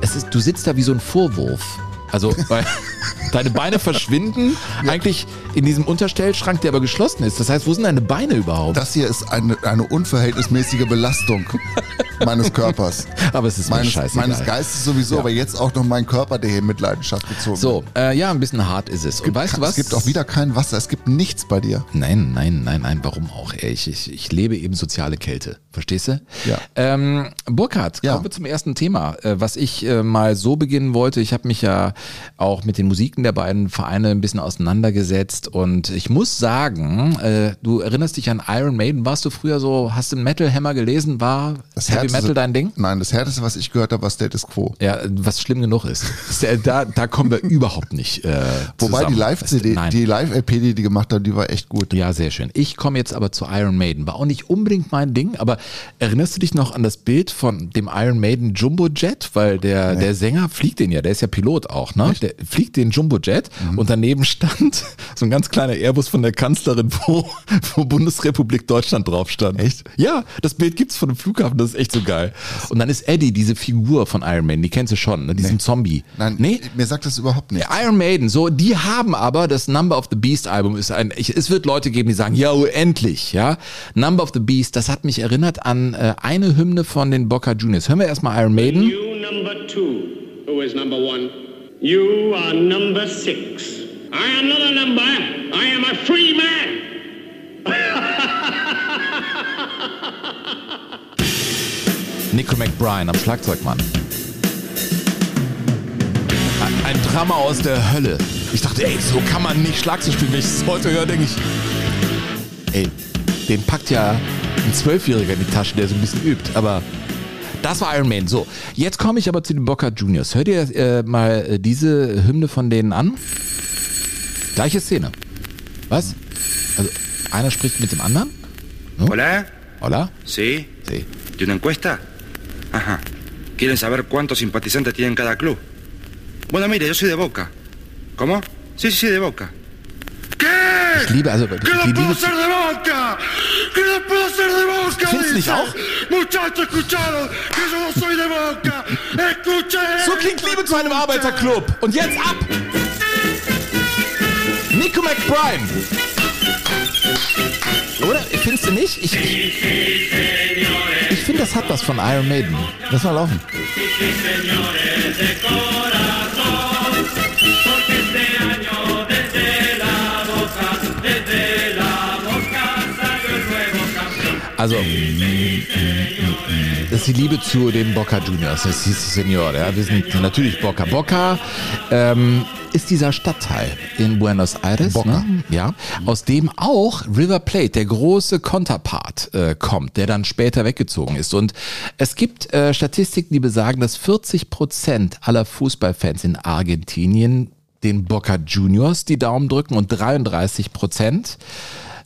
[SPEAKER 3] es ist, du sitzt da wie so ein Vorwurf. Also, weil deine Beine verschwinden ja. eigentlich in diesem Unterstellschrank, der aber geschlossen ist. Das heißt, wo sind deine Beine überhaupt?
[SPEAKER 2] Das hier ist eine, eine unverhältnismäßige Belastung meines Körpers.
[SPEAKER 3] Aber es ist
[SPEAKER 2] meines,
[SPEAKER 3] mir scheißegal.
[SPEAKER 2] Meines Geistes sowieso, ja. aber jetzt auch noch mein Körper, der hier mit Leidenschaft gezogen
[SPEAKER 3] So, äh, ja, ein bisschen hart ist es.
[SPEAKER 2] es gibt, weißt du was? Es gibt auch wieder kein Wasser, es gibt nichts bei dir.
[SPEAKER 3] Nein, nein, nein, nein, warum auch? Ich, ich, ich lebe eben soziale Kälte. Verstehst du?
[SPEAKER 2] Ja.
[SPEAKER 3] Ähm, Burkhard, ja. kommen wir zum ersten Thema, äh, was ich äh, mal so beginnen wollte. Ich habe mich ja auch mit den Musiken der beiden Vereine ein bisschen auseinandergesetzt und ich muss sagen, äh, du erinnerst dich an Iron Maiden, warst du früher so, hast du Metal Hammer gelesen, war
[SPEAKER 2] das
[SPEAKER 3] Heavy Härteste, Metal dein Ding?
[SPEAKER 2] Nein, das härteste, was ich gehört habe, war Status Quo.
[SPEAKER 3] Ja, was schlimm genug ist. da, da kommen wir überhaupt nicht äh,
[SPEAKER 2] Wobei die Live-CD, die Live-LP, die die gemacht haben, die war echt gut.
[SPEAKER 3] Ja, sehr schön. Ich komme jetzt aber zu Iron Maiden. War auch nicht unbedingt mein Ding, aber erinnerst du dich noch an das Bild von dem Iron Maiden Jumbo Jet? Weil der, nee. der Sänger fliegt den ja, der ist ja Pilot auch, ne? Echt? Der fliegt den Jumbo Jet mhm. und daneben stand so ein ganz kleiner Airbus von der Kanzlerin, wo, wo Bundesrepublik Deutschland drauf stand.
[SPEAKER 2] Echt?
[SPEAKER 3] Ja, das Bild gibt's von dem Flughafen, das ist echt so geil. Und dann ist Eddie, diese Figur von Iron Maiden, die kennst du schon, ne? diesen nee. Zombie.
[SPEAKER 2] Nein, nee? mir sagt das überhaupt nicht.
[SPEAKER 3] Iron Maiden, so, die haben aber, das Number of the Beast Album ist ein, ich, es wird Leute geben, die sagen, ja, endlich, ja. Number of the Beast, das hat mich erinnert an äh, eine Hymne von den Boca Juniors. Hören wir erstmal Iron Maiden.
[SPEAKER 4] You number two, who is number one? You are number six. I am not a number, I am a free man.
[SPEAKER 3] Nico McBride am Schlagzeugmann. Ein Drama aus der Hölle. Ich dachte, ey, so kann man nicht Schlagzeug spielen. Wenn ich es heute höre, denke ich, ey, den packt ja ein Zwölfjähriger in die Tasche, der so ein bisschen übt. Aber das war Iron Man. So, jetzt komme ich aber zu den Boca Juniors. Hört ihr äh, mal äh, diese Hymne von denen an? Gleiche Szene. Was? Also, einer spricht mit dem anderen?
[SPEAKER 5] No? Hola.
[SPEAKER 3] Hola.
[SPEAKER 5] Sí.
[SPEAKER 3] Sí.
[SPEAKER 5] ¿De una encuesta? Ajá. ¿Quieren saber cuántos simpatizantes tiene cada club? Bueno, mire, yo soy de Boca. ¿Cómo? Sí, sí, sí, de Boca.
[SPEAKER 3] Ich liebe, also,
[SPEAKER 5] ¿Que no
[SPEAKER 3] die
[SPEAKER 5] puedo
[SPEAKER 3] Liebe. Findest nicht auch? So klingt Liebe zu einem Arbeiterclub. Und jetzt ab! Nico McBride. Oder? Findest du nicht? Ich, ich, ich finde, das hat was von Iron Maiden. Lass mal laufen. Also, das ist die Liebe zu den Boca Juniors, das ist Senior. Ja. Wir sind natürlich Boca. Boca ähm, ist dieser Stadtteil in Buenos Aires,
[SPEAKER 2] Boca.
[SPEAKER 3] ne? ja, aus dem auch River Plate, der große Konterpart, äh, kommt, der dann später weggezogen ist. Und es gibt äh, Statistiken, die besagen, dass 40 Prozent aller Fußballfans in Argentinien den Boca Juniors die Daumen drücken und 33 Prozent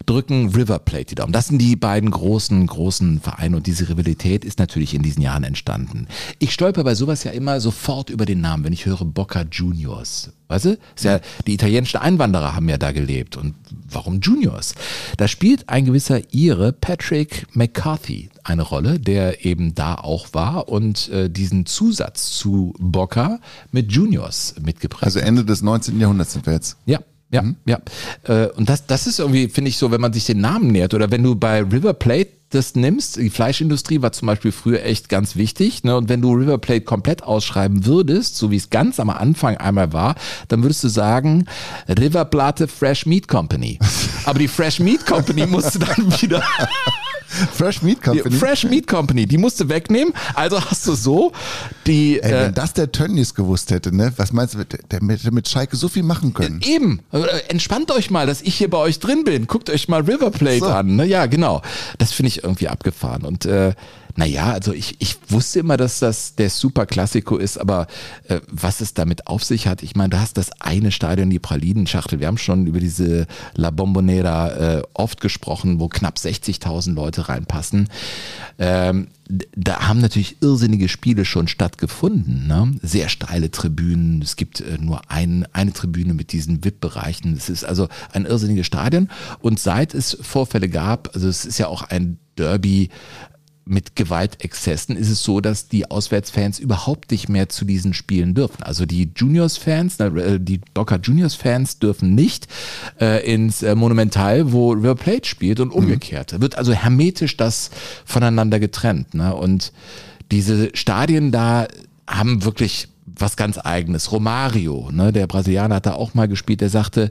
[SPEAKER 3] drücken River Plate die Daumen. Das sind die beiden großen, großen Vereine und diese Rivalität ist natürlich in diesen Jahren entstanden. Ich stolper bei sowas ja immer sofort über den Namen, wenn ich höre Boca Juniors. Weißt du? Ist ja, die italienischen Einwanderer haben ja da gelebt. Und warum Juniors? Da spielt ein gewisser Ire, Patrick McCarthy, eine Rolle, der eben da auch war und äh, diesen Zusatz zu Boca mit Juniors mitgebracht
[SPEAKER 2] Also Ende des 19. Jahrhunderts sind wir jetzt.
[SPEAKER 3] ja, ja, ja. Äh, Und das, das ist irgendwie, finde ich so, wenn man sich den Namen nähert oder wenn du bei River Plate das nimmst, die Fleischindustrie war zum Beispiel früher echt ganz wichtig. Ne? Und wenn du River Plate komplett ausschreiben würdest, so wie es ganz am Anfang einmal war, dann würdest du sagen River Plate Fresh Meat Company. Aber die Fresh Meat Company musste dann wieder
[SPEAKER 2] Fresh Meat
[SPEAKER 3] die
[SPEAKER 2] Company.
[SPEAKER 3] Fresh Meat Company, die musste wegnehmen. Also hast du so die
[SPEAKER 2] Ey,
[SPEAKER 3] äh,
[SPEAKER 2] wenn das der Tönnies gewusst hätte, ne? Was meinst du, der, der hätte mit Schalke so viel machen können.
[SPEAKER 3] Eben. Äh, Entspannt euch mal, dass ich hier bei euch drin bin. Guckt euch mal River Plate
[SPEAKER 2] So.
[SPEAKER 3] an. Ne? Ja, genau. Das finde ich irgendwie abgefahren. Und äh, naja, also ich, ich wusste immer, dass das der Super Classico ist, aber äh, was es damit auf sich hat, ich meine, du hast das eine Stadion, die Pralinenschachtel. Wir haben schon über diese La Bombonera äh, oft gesprochen, wo knapp 60.000 Leute reinpassen. Ähm, da haben natürlich irrsinnige Spiele schon stattgefunden. Ne? Sehr steile Tribünen. Es gibt äh, nur ein, eine Tribüne mit diesen VIP-Bereichen. Es ist also ein irrsinniges Stadion. Und seit es Vorfälle gab, also es ist ja auch ein Derby mit Gewaltexzessen ist es so, dass die Auswärtsfans überhaupt nicht mehr zu diesen Spielen dürfen. Also die Juniors-Fans, äh, die Boca Juniors-Fans dürfen nicht äh, ins äh, Monumental, wo River Plate spielt und umgekehrt. Da wird also hermetisch das voneinander getrennt. Ne? Und diese Stadien da haben wirklich was ganz eigenes. Romario, ne, der Brasilianer hat da auch mal gespielt, der sagte,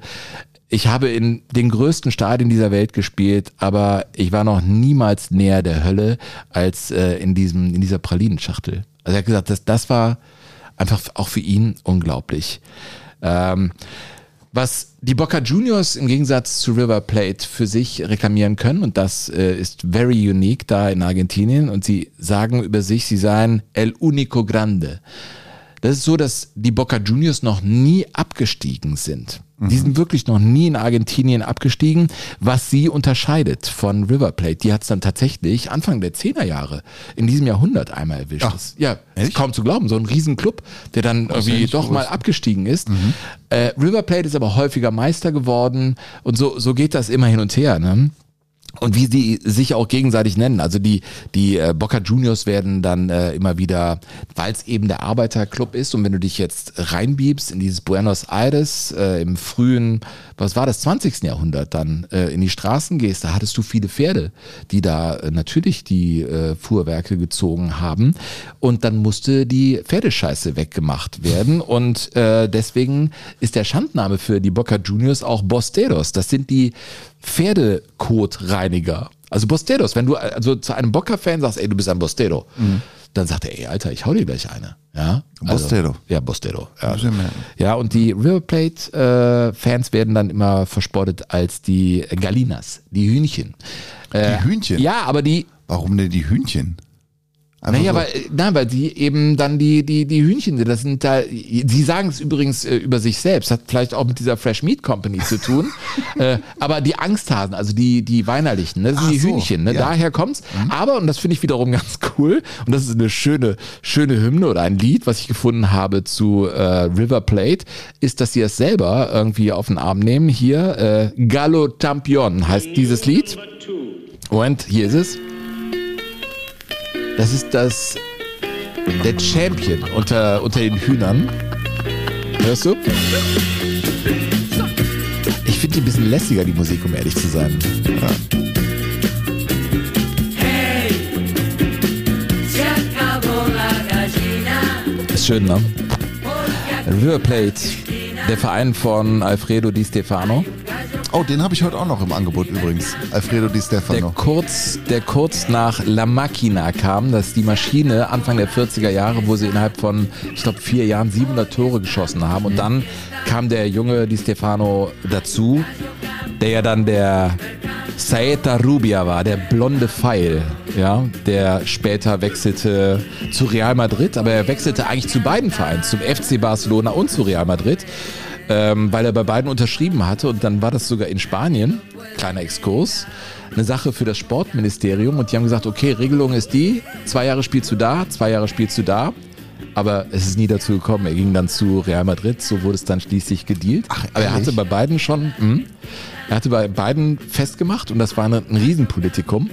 [SPEAKER 3] ich habe in den größten Stadien dieser Welt gespielt, aber ich war noch niemals näher der Hölle als äh, in diesem in dieser Pralinenschachtel. Also er hat gesagt, das, das war einfach auch für ihn unglaublich. Ähm, was die Boca Juniors im Gegensatz zu River Plate für sich reklamieren können, und das äh, ist very unique da in Argentinien, und sie sagen über sich, sie seien El Único Grande. Das ist so, dass die Boca Juniors noch nie abgestiegen sind. Die sind wirklich noch nie in Argentinien abgestiegen, was sie unterscheidet von River Plate. Die hat es dann tatsächlich Anfang der 10er Jahre in diesem Jahrhundert einmal erwischt.
[SPEAKER 2] Ach,
[SPEAKER 3] Das- ja, ist kaum zu glauben. So ein Riesenclub, der dann irgendwie
[SPEAKER 2] nicht
[SPEAKER 3] doch mal abgestiegen ist. Äh, River Plate ist aber häufiger Meister geworden und so, so geht das immer hin und her. Ne? Und wie sie sich auch gegenseitig nennen. Also die, die äh, Boca Juniors werden dann äh, immer wieder, weil es eben der Arbeiterclub ist und wenn du dich jetzt reinbiebst in dieses Buenos Aires äh, im frühen, was war das, 20. Jahrhundert dann äh, in die Straßen gehst, da hattest du viele Pferde, die da äh, natürlich die äh, Fuhrwerke gezogen haben und dann musste die Pferdescheiße weggemacht werden und äh, deswegen ist der Schandname für die Boca Juniors auch Bosteros. Das sind die Pferdekotreiniger. Also Bosteros, wenn du also zu einem Boca-Fan sagst, ey, du bist ein Bostero, dann sagt er, ey, Alter, ich hau dir gleich eine. Ja?
[SPEAKER 2] Bostero.
[SPEAKER 3] Also, ja, Bostero. Ja.
[SPEAKER 2] Ich merken.
[SPEAKER 3] ja, und die River Plate-Fans werden dann immer verspottet als die Gallinas, die Hühnchen. Äh,
[SPEAKER 2] Die Hühnchen?
[SPEAKER 3] Ja, aber die,
[SPEAKER 2] Warum denn die Hühnchen? Einfach
[SPEAKER 3] naja,
[SPEAKER 2] so.
[SPEAKER 3] weil, nein, weil die eben dann die, die, die Hühnchen sind. Das sind da, sie sagen es übrigens äh, über sich selbst, hat vielleicht auch mit dieser Fresh Meat Company zu tun. äh, aber die Angsthasen, also die, die Weinerlichen, ne, das sind
[SPEAKER 2] Ach
[SPEAKER 3] die
[SPEAKER 2] so,
[SPEAKER 3] Hühnchen, ne?
[SPEAKER 2] ja.
[SPEAKER 3] daher kommt's. Aber, und das finde ich wiederum ganz cool, und das ist eine schöne, schöne Hymne oder ein Lied, was ich gefunden habe zu äh, River Plate, ist, dass sie es selber irgendwie auf den Arm nehmen. Hier, äh, Gallo Champion heißt dieses Lied. Und hier ist es. Das ist das der Champion unter, unter den Hühnern. Hörst du? Ich finde die ein bisschen lässiger, die Musik, um ehrlich zu sein. Ja. Ist schön, ne? River Plate, der Verein von Alfredo Di Stefano.
[SPEAKER 2] Oh, den habe ich heute auch noch im Angebot übrigens. Alfredo Di Stefano.
[SPEAKER 3] Der kurz, der kurz nach La Macchina kam, das ist die Maschine Anfang der 40er Jahre, wo sie innerhalb von, ich glaube, vier Jahren 700 Tore geschossen haben. Und dann kam der junge Di Stefano dazu, der ja dann der Saeta Rubia war, der blonde Pfeil, ja, der später wechselte zu Real Madrid, aber er wechselte eigentlich zu beiden Vereinen, zum FC Barcelona und zu Real Madrid, ähm, weil er bei beiden unterschrieben hatte und dann war das sogar in Spanien, kleiner Exkurs, eine Sache für das Sportministerium und die haben gesagt, okay, Regelung ist die, zwei Jahre spielst du da, zwei Jahre spielst du da, aber es ist nie dazu gekommen. Er ging dann zu Real Madrid, so wurde es dann schließlich gedealt. Ach, aber er hatte bei beiden schon, mh, hm, er hatte bei beiden festgemacht und das war ein, ein Riesenpolitikum.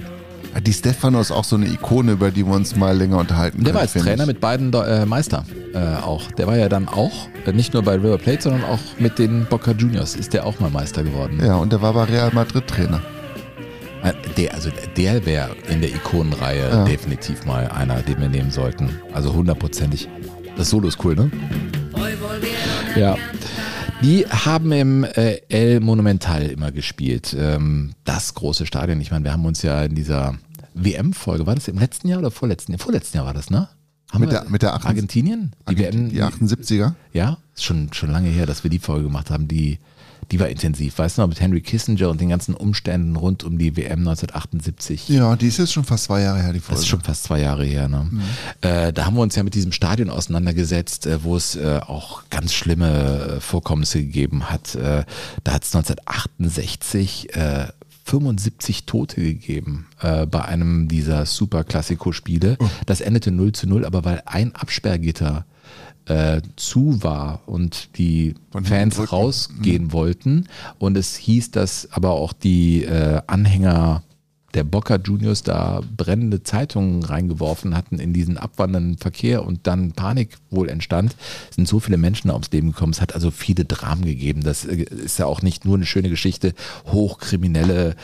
[SPEAKER 2] Die Stefano ist auch so eine Ikone, über die wir uns mal länger unterhalten können.
[SPEAKER 3] Der war als Trainer ich. mit beiden äh, Meister äh, auch. Der war ja dann auch, äh, nicht nur bei River Plate, sondern auch mit den Boca Juniors ist der auch mal Meister geworden.
[SPEAKER 2] Ja, und der war bei Real Madrid Trainer.
[SPEAKER 3] Äh, der, also der wäre in der Ikonenreihe ja. definitiv mal einer, den wir nehmen sollten. Also hundertprozentig. Das Solo ist cool, ne? Ja. Die haben im äh, El Monumental immer gespielt. Ähm, das große Stadion. Ich meine, wir haben uns ja in dieser WM-Folge, war das im letzten Jahr oder vorletzten Jahr? Vorletzten Jahr war das, ne?
[SPEAKER 2] Haben mit, der, mit der
[SPEAKER 3] Argentinien?
[SPEAKER 2] Die, WM, die 78er?
[SPEAKER 3] Ja, ist schon, schon lange her, dass wir die Folge gemacht haben. Die die war intensiv, weißt du noch, mit Henry Kissinger und den ganzen Umständen rund um die WM 1978.
[SPEAKER 2] Ja, die ist jetzt schon fast zwei Jahre her, die Folge.
[SPEAKER 3] Das ist schon fast zwei Jahre her, ne? Mhm. Äh, da haben wir uns ja mit diesem Stadion auseinandergesetzt, äh, wo es äh, auch ganz schlimme äh, Vorkommnisse gegeben hat. Äh, da hat es 1968 75 Tote gegeben äh, bei einem dieser Super Classico-Spiele. Oh. Das endete 0 zu 0, aber weil ein Absperrgitter äh, zu war und die Fans rausgehen mhm. wollten. Und es hieß, dass aber auch die äh, Anhänger der Boca Juniors da brennende Zeitungen reingeworfen hatten in diesen abwandernden Verkehr und dann Panik wohl entstand, sind so viele Menschen ums Leben gekommen. Es hat also viele Dramen gegeben. Das äh, ist ja auch nicht nur eine schöne Geschichte. Hochkriminelle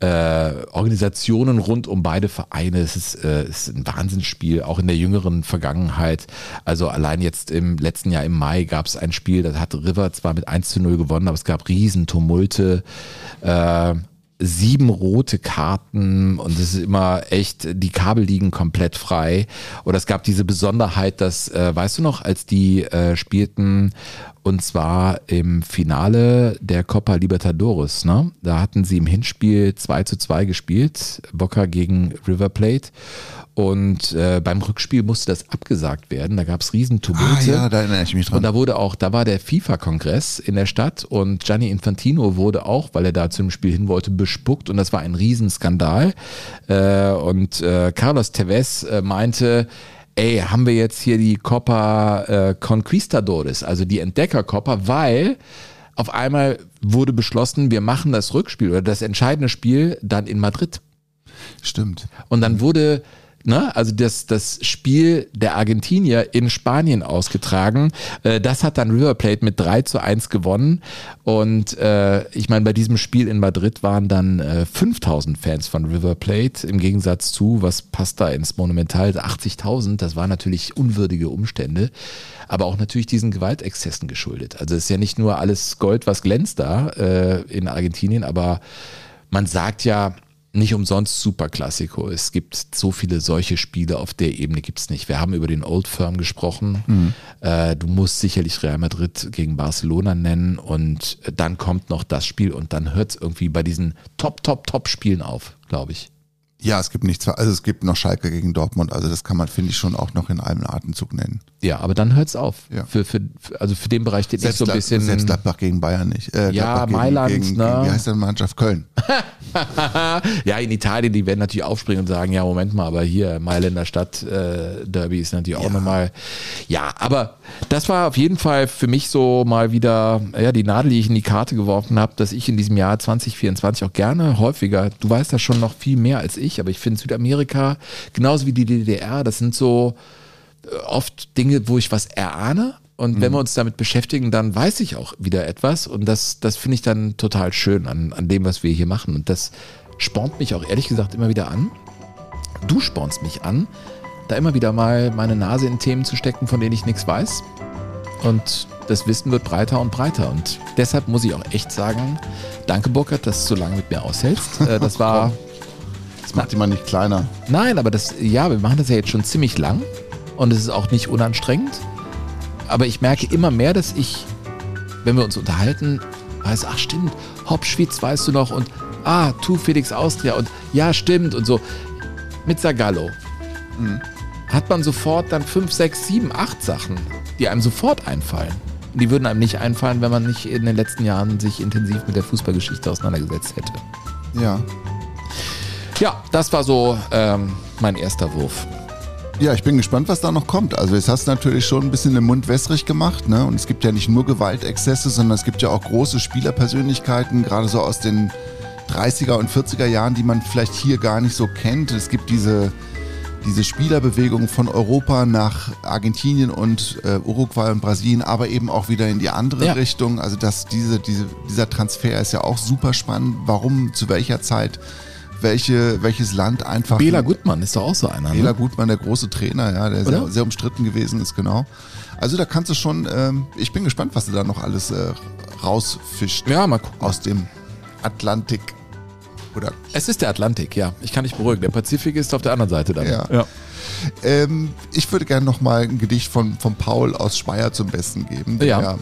[SPEAKER 3] äh, Organisationen rund um beide Vereine. Es ist, äh, ist ein Wahnsinnsspiel, auch in der jüngeren Vergangenheit. Also allein jetzt im letzten Jahr im Mai gab es ein Spiel, das hat River zwar mit 1 zu 0 gewonnen, aber es gab Riesentumulte. Äh, sieben rote Karten und es ist immer echt, die Kabel liegen komplett frei. Oder es gab diese Besonderheit, dass, äh, weißt du noch, als die äh, spielten und zwar im Finale der Copa Libertadores, ne? Da hatten sie im Hinspiel 2 zu 2 gespielt, Boca gegen River Plate. Und äh, beim Rückspiel musste das abgesagt werden. Da gab es Riesentumulte. Ah,
[SPEAKER 2] ja, da erinnere ich mich dran.
[SPEAKER 3] Und da wurde auch, da war der FIFA-Kongress in der Stadt und Gianni Infantino wurde auch, weil er da zum Spiel hin wollte, bespuckt und das war ein Riesenskandal. Äh, und äh, Carlos Tevez äh, meinte, ey, haben wir jetzt hier die Copa äh, Conquistadores, also die Entdecker-Copa, weil auf einmal wurde beschlossen, wir machen das Rückspiel oder das entscheidende Spiel dann in Madrid.
[SPEAKER 2] Stimmt.
[SPEAKER 3] Und dann wurde Ne? Also das, das Spiel der Argentinier in Spanien ausgetragen. Äh, das hat dann River Plate mit 3 zu 1 gewonnen. Und äh, ich meine, bei diesem Spiel in Madrid waren dann äh, 5000 Fans von River Plate im Gegensatz zu, was passt da ins Monumental, 80.000. Das waren natürlich unwürdige Umstände, aber auch natürlich diesen Gewaltexzessen geschuldet. Also es ist ja nicht nur alles Gold, was glänzt da äh, in Argentinien, aber man sagt ja, nicht umsonst Super Classico. Es gibt so viele solche Spiele auf der Ebene gibt es nicht. Wir haben über den Old Firm gesprochen. Mhm. Äh, du musst sicherlich Real Madrid gegen Barcelona nennen und dann kommt noch das Spiel und dann hört es irgendwie bei diesen Top, Top, Top Spielen auf, glaube ich.
[SPEAKER 2] Ja, es gibt nichts, also es gibt noch Schalke gegen Dortmund, also das kann man, finde ich, schon auch noch in einem Atemzug nennen.
[SPEAKER 3] Ja, aber dann hört es auf. Ja. Für, für, also für den Bereich steht nicht so ein bisschen.
[SPEAKER 2] Selbst Gladbach gegen Bayern nicht.
[SPEAKER 3] Äh, ja, gegen, Mailand,
[SPEAKER 2] gegen, ne? Gegen, wie heißt denn Mannschaft? Köln.
[SPEAKER 3] ja, in Italien, die werden natürlich aufspringen und sagen, ja, Moment mal, aber hier Mailänder Stadt äh, Derby ist natürlich auch ja. nochmal. Ja, aber das war auf jeden Fall für mich so mal wieder ja, die Nadel, die ich in die Karte geworfen habe, dass ich in diesem Jahr 2024 auch gerne häufiger, du weißt das schon noch viel mehr als ich, aber ich finde Südamerika genauso wie die DDR, das sind so oft Dinge, wo ich was erahne. Und wenn wir uns damit beschäftigen, dann weiß ich auch wieder etwas. Und das, das finde ich dann total schön an, an dem, was wir hier machen. Und das spornt mich auch ehrlich gesagt immer wieder an. Du spornst mich an, da immer wieder mal meine Nase in Themen zu stecken, von denen ich nichts weiß. Und das Wissen wird breiter und breiter. Und deshalb muss ich auch echt sagen, danke Burkhard, dass du so lange mit mir aushältst. Äh, Das war,
[SPEAKER 2] Das macht die mal nicht kleiner.
[SPEAKER 3] nein, aber das, ja, wir machen das ja jetzt schon ziemlich lang. Und es ist auch nicht unanstrengend. Aber ich merke immer mehr, dass ich, wenn wir uns unterhalten, weiß, ach stimmt, Hopschwitz weißt du noch und ah, Tu Felix Austria und ja, stimmt und so. Mit Sagallo hat man sofort dann fünf, sechs, sieben, acht Sachen, die einem sofort einfallen. Und die würden einem nicht einfallen, wenn man nicht in den letzten Jahren sich intensiv mit der Fußballgeschichte auseinandergesetzt hätte.
[SPEAKER 2] Ja.
[SPEAKER 3] Ja, das war so ähm, mein erster Wurf.
[SPEAKER 2] Ja, ich bin gespannt, was da noch kommt. Also jetzt hast du natürlich schon ein bisschen den Mund wässrig gemacht, ne? Und es gibt ja nicht nur Gewaltexzesse, sondern es gibt ja auch große Spielerpersönlichkeiten, gerade so aus den 30er und 40er Jahren, die man vielleicht hier gar nicht so kennt. Es gibt diese, diese Spielerbewegung von Europa nach Argentinien und äh, Uruguay und Brasilien, aber eben auch wieder in die andere
[SPEAKER 3] Ja.
[SPEAKER 2] Richtung. Also dass diese, diese, dieser Transfer ist ja auch super spannend. Warum, zu welcher Zeit, welche, welches Land einfach.
[SPEAKER 3] Bela Gutmann ist doch auch so einer.
[SPEAKER 2] Bela
[SPEAKER 3] Ne?
[SPEAKER 2] Gutmann, der große Trainer, ja, der sehr, sehr umstritten gewesen ist, genau. Also da kannst du schon, ähm, ich bin gespannt, was du da noch alles äh, rausfischt
[SPEAKER 3] Ja, mal gucken.
[SPEAKER 2] aus dem Atlantik. Oder
[SPEAKER 3] Es ist der Atlantik, ja. Ich kann dich beruhigen. Der Pazifik ist auf der anderen Seite dann.
[SPEAKER 2] Ja. ähm, ich würde gerne noch mal ein Gedicht von, von Paul aus Speyer zum Besten geben. Der,
[SPEAKER 3] Ja.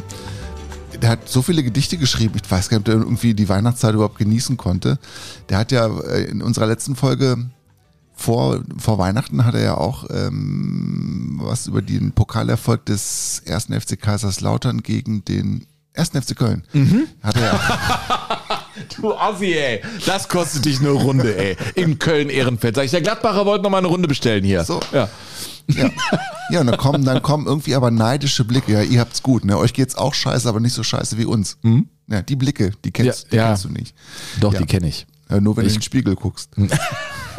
[SPEAKER 2] Der hat so viele Gedichte geschrieben, ich weiß gar nicht, ob der irgendwie die Weihnachtszeit überhaupt genießen konnte. Der hat ja äh, in unserer letzten Folge vor, vor Weihnachten hat er ja auch ähm, was über den Pokalerfolg des ersten FC Kaiserslautern gegen den ersten FC Köln. Hat er ja,
[SPEAKER 3] Du Ossi, ey. Das kostet dich eine Runde, ey. In Köln-Ehrenfeld. Sag ich, der Gladbacher wollte noch mal eine Runde bestellen hier.
[SPEAKER 2] So.
[SPEAKER 3] Ja.
[SPEAKER 2] ja. ja, und dann kommen, dann kommen irgendwie aber neidische Blicke. Ja, ihr habt's gut, ne? Euch geht's auch scheiße, aber nicht so scheiße wie uns. Ja, die Blicke, die kennst,
[SPEAKER 3] Ja,
[SPEAKER 2] die
[SPEAKER 3] ja.
[SPEAKER 2] kennst du nicht.
[SPEAKER 3] Doch,
[SPEAKER 2] Ja.
[SPEAKER 3] die kenne ich.
[SPEAKER 2] Ja, nur wenn du in den Spiegel guckst.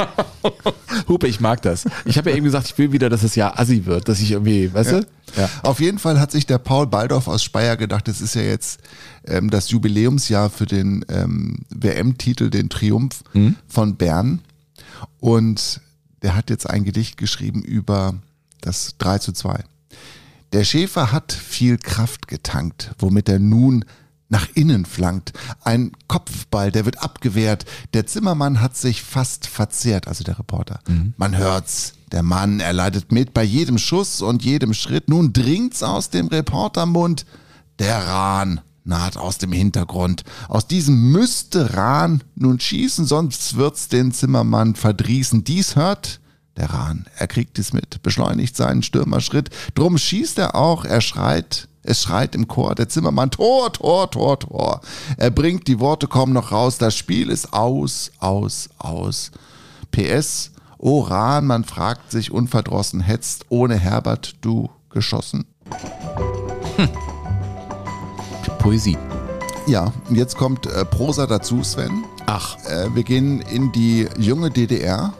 [SPEAKER 3] Hupe, ich mag das. Ich habe ja eben gesagt, ich will wieder, dass es ja assi wird, dass ich irgendwie, weißt du? Ja.
[SPEAKER 2] Auf jeden Fall hat sich der Paul Baldorf aus Speyer gedacht, es ist ja jetzt ähm, das Jubiläumsjahr für den ähm, WM-Titel, den Triumph
[SPEAKER 3] Mhm.
[SPEAKER 2] von Bern. Und der hat jetzt ein Gedicht geschrieben über das 3 zu 2. Der Schäfer hat viel Kraft getankt, womit er nun nach innen flankt. Ein Kopfball, der wird abgewehrt. Der Zimmermann hat sich fast verzehrt, also der Reporter. Man hört's. Der Mann, er leidet mit bei jedem Schuss und jedem Schritt. Nun dringt's aus dem Reportermund. Der Rahn naht aus dem Hintergrund. Aus diesem müsste Rahn nun schießen, sonst wird's den Zimmermann verdrießen. Dies hört der Rahn. Er kriegt es mit, beschleunigt seinen Stürmerschritt. Drum schießt er auch, er schreit. Es schreit im Chor der Zimmermann, Tor, Tor, Tor, Tor. Er bringt die Worte kaum noch raus. Das Spiel ist aus, aus, aus. PS, O Rahn, man fragt sich unverdrossen, hetzt ohne Herbert du geschossen?
[SPEAKER 3] Poesie.
[SPEAKER 2] Ja, und jetzt kommt äh, Prosa dazu, Sven.
[SPEAKER 3] Ach,
[SPEAKER 2] Äh, wir gehen in die junge DDR.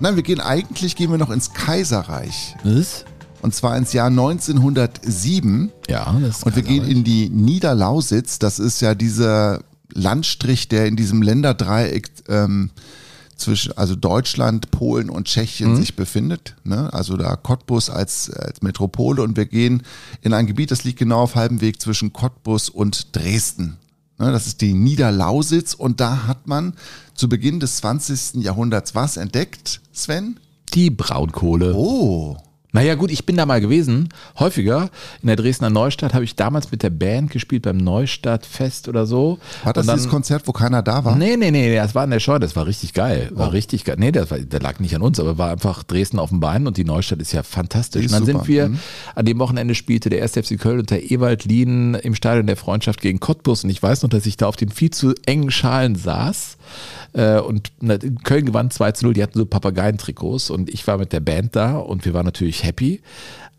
[SPEAKER 2] Nein, wir gehen eigentlich gehen wir noch ins Kaiserreich.
[SPEAKER 3] was?
[SPEAKER 2] Und zwar ins Jahr 1907.
[SPEAKER 3] Ja, das ist
[SPEAKER 2] Und wir gehen in die Niederlausitz. Das ist ja dieser Landstrich, der in diesem Länderdreieck ähm, zwischen also Deutschland, Polen und Tschechien sich befindet. Ne? Also da Cottbus als, als Metropole und wir gehen in ein Gebiet, das liegt genau auf halbem Weg zwischen Cottbus und Dresden. Ne? Das ist die Niederlausitz und da hat man zu Beginn des 20. Jahrhunderts was entdeckt, Sven?
[SPEAKER 3] die Braunkohle.
[SPEAKER 2] Oh,
[SPEAKER 3] Naja gut, ich bin da mal gewesen, häufiger. In der Dresdner Neustadt habe ich damals mit der Band gespielt beim Neustadtfest oder so.
[SPEAKER 2] war das
[SPEAKER 3] dann-
[SPEAKER 2] dieses Konzert, wo keiner da war?
[SPEAKER 3] Nee, nee, nee, das war in der Show, das war richtig geil. War richtig geil. Nee, das, war, das lag nicht an uns, aber war einfach Dresden auf dem Bein und die Neustadt ist ja fantastisch.
[SPEAKER 2] Ist
[SPEAKER 3] und dann
[SPEAKER 2] super.
[SPEAKER 3] sind wir,
[SPEAKER 2] Mhm.
[SPEAKER 3] an dem Wochenende spielte der 1. FC Köln unter Ewald Lien im Stadion der Freundschaft gegen Cottbus und ich weiß noch, dass ich da auf den viel zu engen Schalen saß äh, und Köln gewann 2 zu 0, die hatten so Papageientrikots und ich war mit der Band da und wir waren natürlich happy.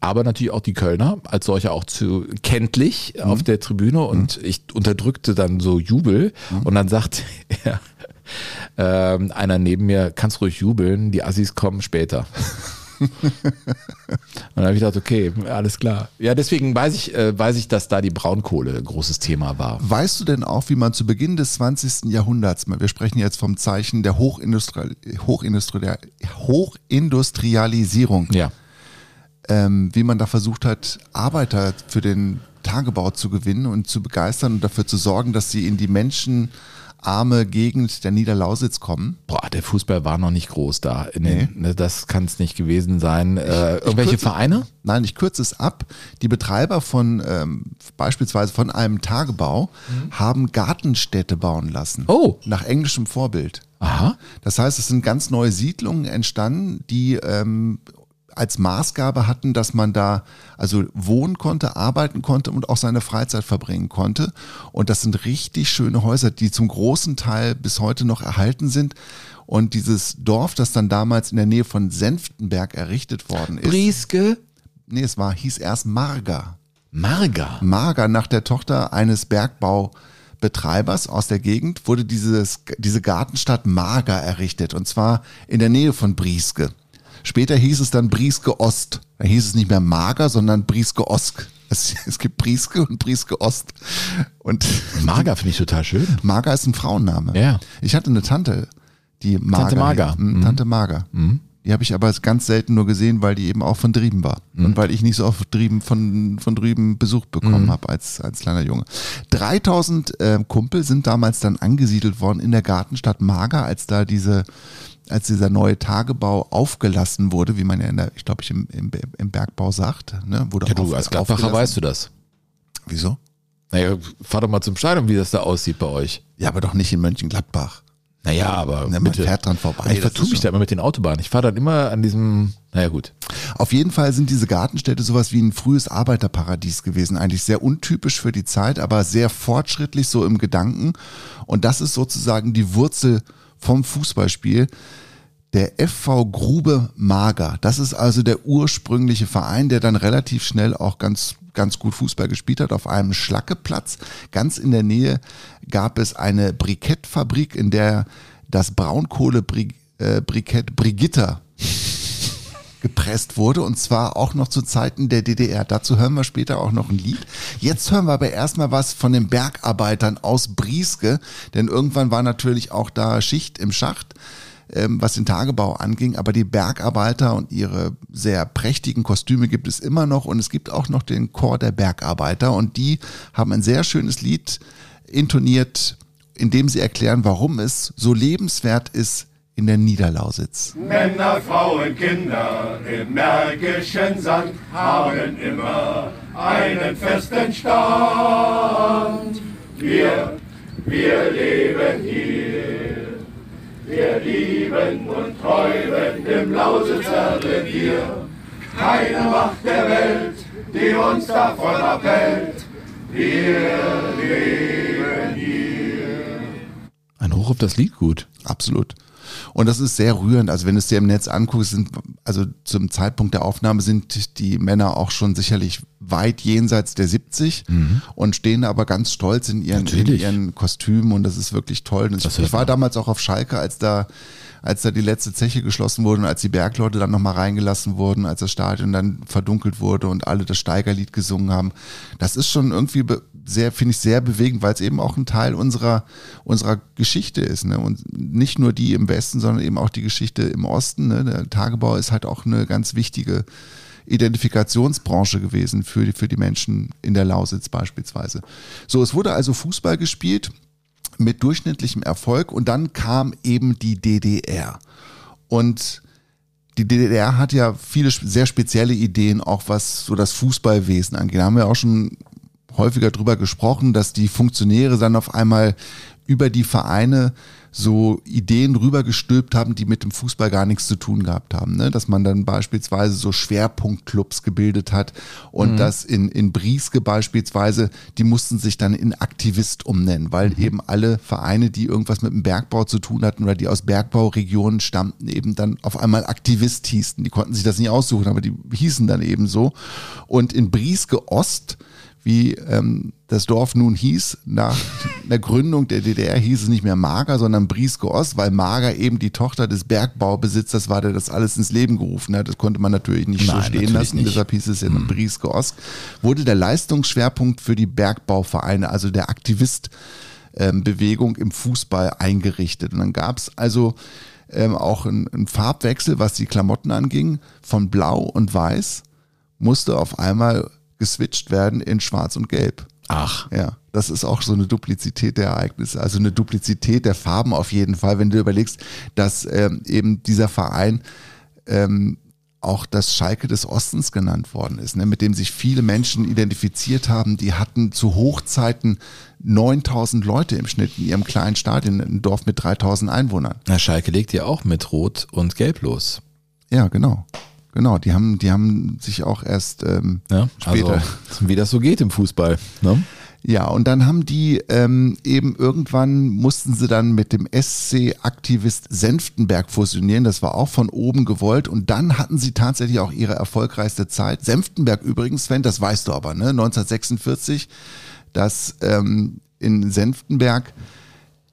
[SPEAKER 3] Aber natürlich auch die Kölner, als solche auch zu kenntlich auf der Tribüne und ich unterdrückte dann so Jubel und dann sagt er, ähm, einer neben mir, kannst ruhig jubeln, die Assis kommen später. Und da habe ich gedacht, okay, alles klar. Ja, deswegen weiß ich, äh, weiß ich, dass da die Braunkohle ein großes Thema war.
[SPEAKER 2] Weißt du denn auch, wie man zu Beginn des 20. Jahrhunderts, wir sprechen jetzt vom Zeichen der Hochindustri Hochindustri Hochindustrialisierung,
[SPEAKER 3] Ja.
[SPEAKER 2] Ähm, wie man da versucht hat, Arbeiter für den Tagebau zu gewinnen und zu begeistern und dafür zu sorgen, dass sie in die menschenarme Gegend der Niederlausitz kommen?
[SPEAKER 3] Boah, der Fußball war noch nicht groß da. In den, ne, das kann es nicht gewesen sein. Äh, irgendwelche
[SPEAKER 2] kürze-
[SPEAKER 3] Vereine?
[SPEAKER 2] Nein, ich kürze es ab. Die Betreiber von ähm, beispielsweise von einem Tagebau haben Gartenstädte bauen lassen.
[SPEAKER 3] Oh.
[SPEAKER 2] Nach englischem Vorbild.
[SPEAKER 3] Aha.
[SPEAKER 2] Das heißt, es sind ganz neue Siedlungen entstanden, die ähm, als Maßgabe hatten, dass man da also wohnen konnte, arbeiten konnte und auch seine Freizeit verbringen konnte. Und das sind richtig schöne Häuser, die zum großen Teil bis heute noch erhalten sind. Und dieses Dorf, das dann damals in der Nähe von Senftenberg errichtet worden ist.
[SPEAKER 3] Brieske.
[SPEAKER 2] Nee, es war, hieß erst Marga.
[SPEAKER 3] Marga.
[SPEAKER 2] Marga nach der Tochter eines Bergbaubetreibers aus der Gegend wurde dieses, diese Gartenstadt Marga errichtet und zwar in der Nähe von Brieske. Später hieß es dann Brieske Ost. Da hieß es nicht mehr Marga, sondern Brieske Osk. Es, es gibt Brieske und Brieske Ost. Und
[SPEAKER 3] Marga finde ich total schön.
[SPEAKER 2] Marga ist ein Frauenname.
[SPEAKER 3] Ja.
[SPEAKER 2] Ich hatte eine Tante, die Marga.
[SPEAKER 3] Tante Marga.
[SPEAKER 2] hieß. Mhm, Tante Marga. Die habe ich aber ganz selten nur gesehen, weil die eben auch von drüben war. Und weil ich nicht so oft drüben von, von drüben Besuch bekommen habe als, als kleiner Junge. 3000 äh, Kumpel sind damals dann angesiedelt worden in der Gartenstadt Marga, als da diese, als dieser neue Tagebau aufgelassen wurde, wie man ja in der, ich glaube ich im, im, im Bergbau sagt. Ne? Wurde
[SPEAKER 3] Ja, du
[SPEAKER 2] auf-
[SPEAKER 3] als Gladbacher weißt du das.
[SPEAKER 2] Wieso?
[SPEAKER 3] Naja, fahr doch mal zum Stadion, wie das da aussieht bei euch.
[SPEAKER 2] Ja, aber doch nicht in Mönchengladbach.
[SPEAKER 3] Naja, aber
[SPEAKER 2] Ja, man
[SPEAKER 3] bitte.
[SPEAKER 2] fährt dran vorbei.
[SPEAKER 3] Ich vertue mich
[SPEAKER 2] schon-
[SPEAKER 3] da immer mit den Autobahnen. Ich fahre dann immer an diesem, naja gut.
[SPEAKER 2] Auf jeden Fall sind diese Gartenstädte sowas wie ein frühes Arbeiterparadies gewesen. Eigentlich sehr untypisch für die Zeit, aber sehr fortschrittlich so im Gedanken. Und das ist sozusagen die Wurzel vom Fußballspiel. Der FV Grube Mager. Das ist also der ursprüngliche Verein, der dann relativ schnell auch ganz, ganz gut Fußball gespielt hat auf einem Schlackeplatz. Ganz in der Nähe gab es eine Brikettfabrik, in der das Braunkohle-Brikett Brigitta gepresst wurde und zwar auch noch zu Zeiten der DDR. Dazu hören wir später auch noch ein Lied. Jetzt hören wir aber erstmal was von den Bergarbeitern aus Brieske, denn irgendwann war natürlich auch da Schicht im Schacht, ähm, was den Tagebau anging, aber die Bergarbeiter und ihre sehr prächtigen Kostüme gibt es immer noch und es gibt auch noch den Chor der Bergarbeiter und die haben ein sehr schönes Lied intoniert, in dem sie erklären, warum es so lebenswert ist in der Niederlausitz.
[SPEAKER 6] Männer, Frauen, Kinder im märkischen Sand haben immer einen festen Stand. Wir, wir leben hier, wir lieben und träumen im Lausitzer Revier. Keine Macht der Welt, die uns davon abhält. Wir leben hier.
[SPEAKER 3] Ein Hoch auf das Lied gut.
[SPEAKER 2] Absolut. Und das ist sehr rührend. Also wenn du es dir im Netz anguckst, sind, also zum Zeitpunkt der Aufnahme sind die Männer auch schon sicherlich weit jenseits der 70 und stehen aber ganz stolz in ihren, in ihren Kostümen und das ist wirklich toll. Ich, ich war
[SPEAKER 3] man.
[SPEAKER 2] damals auch auf Schalke, als da als da die letzte Zeche geschlossen wurde und als die Bergleute dann nochmal reingelassen wurden, als das Stadion dann verdunkelt wurde und alle das Steigerlied gesungen haben. Das ist schon irgendwie be- sehr, finde ich, sehr bewegend, weil es eben auch ein Teil unserer, unserer Geschichte ist. Ne? Und nicht nur die im Westen, sondern eben auch die Geschichte im Osten. Ne? Der Tagebau ist halt auch eine ganz wichtige Identifikationsbranche gewesen für die, für die Menschen in der Lausitz beispielsweise. So, es wurde also Fußball gespielt mit durchschnittlichem Erfolg und dann kam eben die DDR. Und die DDR hat ja viele sehr spezielle Ideen, auch was so das Fußballwesen angeht. Da haben wir auch schon häufiger drüber gesprochen, dass die Funktionäre dann auf einmal über die Vereine so Ideen rübergestülpt haben, die mit dem Fußball gar nichts zu tun gehabt haben. Ne? Dass man dann beispielsweise so Schwerpunktclubs gebildet hat und dass in, in Brieske beispielsweise, die mussten sich dann in Aktivist umnennen, weil eben alle Vereine, die irgendwas mit dem Bergbau zu tun hatten oder die aus Bergbauregionen stammten, eben dann auf einmal Aktivist hießen. Die konnten sich das nicht aussuchen, aber die hießen dann eben so. Und in Brieske Ost wie ähm, das Dorf nun hieß. Nach der Gründung der DDR hieß es nicht mehr Mager, sondern Brieske Ost, weil Mager eben die Tochter des Bergbaubesitzers war, der das alles ins Leben gerufen hat. Das konnte man natürlich nicht
[SPEAKER 3] Nein,
[SPEAKER 2] so stehen lassen.
[SPEAKER 3] nicht.
[SPEAKER 2] Deshalb hieß es ja mhm. Brieske Ost. Wurde der Leistungsschwerpunkt für die Bergbauvereine, also der Aktivist ähm, im Fußball eingerichtet. Und dann gab es also ähm, auch einen Farbwechsel, was die Klamotten anging. Von Blau und Weiß musste auf einmal geswitcht werden in Schwarz und Gelb.
[SPEAKER 3] Ach.
[SPEAKER 2] Ja, das ist auch so eine Duplizität der Ereignisse, also eine Duplizität der Farben auf jeden Fall, wenn du überlegst, dass ähm, eben dieser Verein ähm, auch das Schalke des Ostens genannt worden ist, ne, mit dem sich viele Menschen identifiziert haben. Die hatten zu Hochzeiten 9000 Leute im Schnitt in ihrem kleinen Stadion, ein Dorf mit 3000 Einwohnern.
[SPEAKER 3] Na, Schalke legt ja auch mit Rot und Gelb los.
[SPEAKER 2] Ja, genau. Genau, die haben, die haben sich auch erst ähm,
[SPEAKER 3] Ja,
[SPEAKER 2] später.
[SPEAKER 3] also, wie das so geht im Fußball. Ne?
[SPEAKER 2] Ja, und dann haben die ähm, eben irgendwann mussten sie dann mit dem SC Aktivist Senftenberg fusionieren. Das war auch von oben gewollt. Und dann hatten sie tatsächlich auch ihre erfolgreichste Zeit. Senftenberg übrigens, Sven, das weißt du aber, ne? 1946, dass ähm, in Senftenberg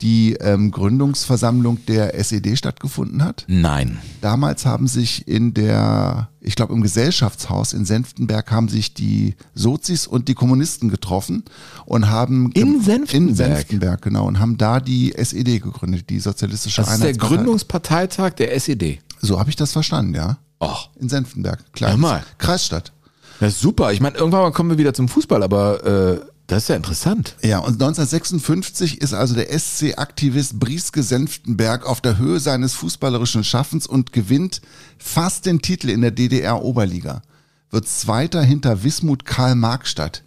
[SPEAKER 2] die ähm, Gründungsversammlung der SED stattgefunden hat.
[SPEAKER 3] Nein.
[SPEAKER 2] Damals haben sich in der, ich glaube im Gesellschaftshaus in Senftenberg haben sich die Sozis und die Kommunisten getroffen und haben
[SPEAKER 3] In Senftenberg?
[SPEAKER 2] in Senftenberg genau und haben da die SED gegründet, die Sozialistische
[SPEAKER 3] Das ist der. Gründungsparteitag der SED.
[SPEAKER 2] So habe ich das verstanden, ja.
[SPEAKER 3] Ach,
[SPEAKER 2] In Senftenberg, klar. Kreisstadt.
[SPEAKER 3] das ist super. Ich meine, irgendwann mal kommen wir wieder zum Fußball, aber äh, das ist ja interessant.
[SPEAKER 2] Ja, und 1956 ist also der SC-Aktivist Brieske Senftenberg auf der Höhe seines fußballerischen Schaffens und gewinnt fast den Titel in der DDR-Oberliga. Wird Zweiter hinter Wismut Karl-Markstadt,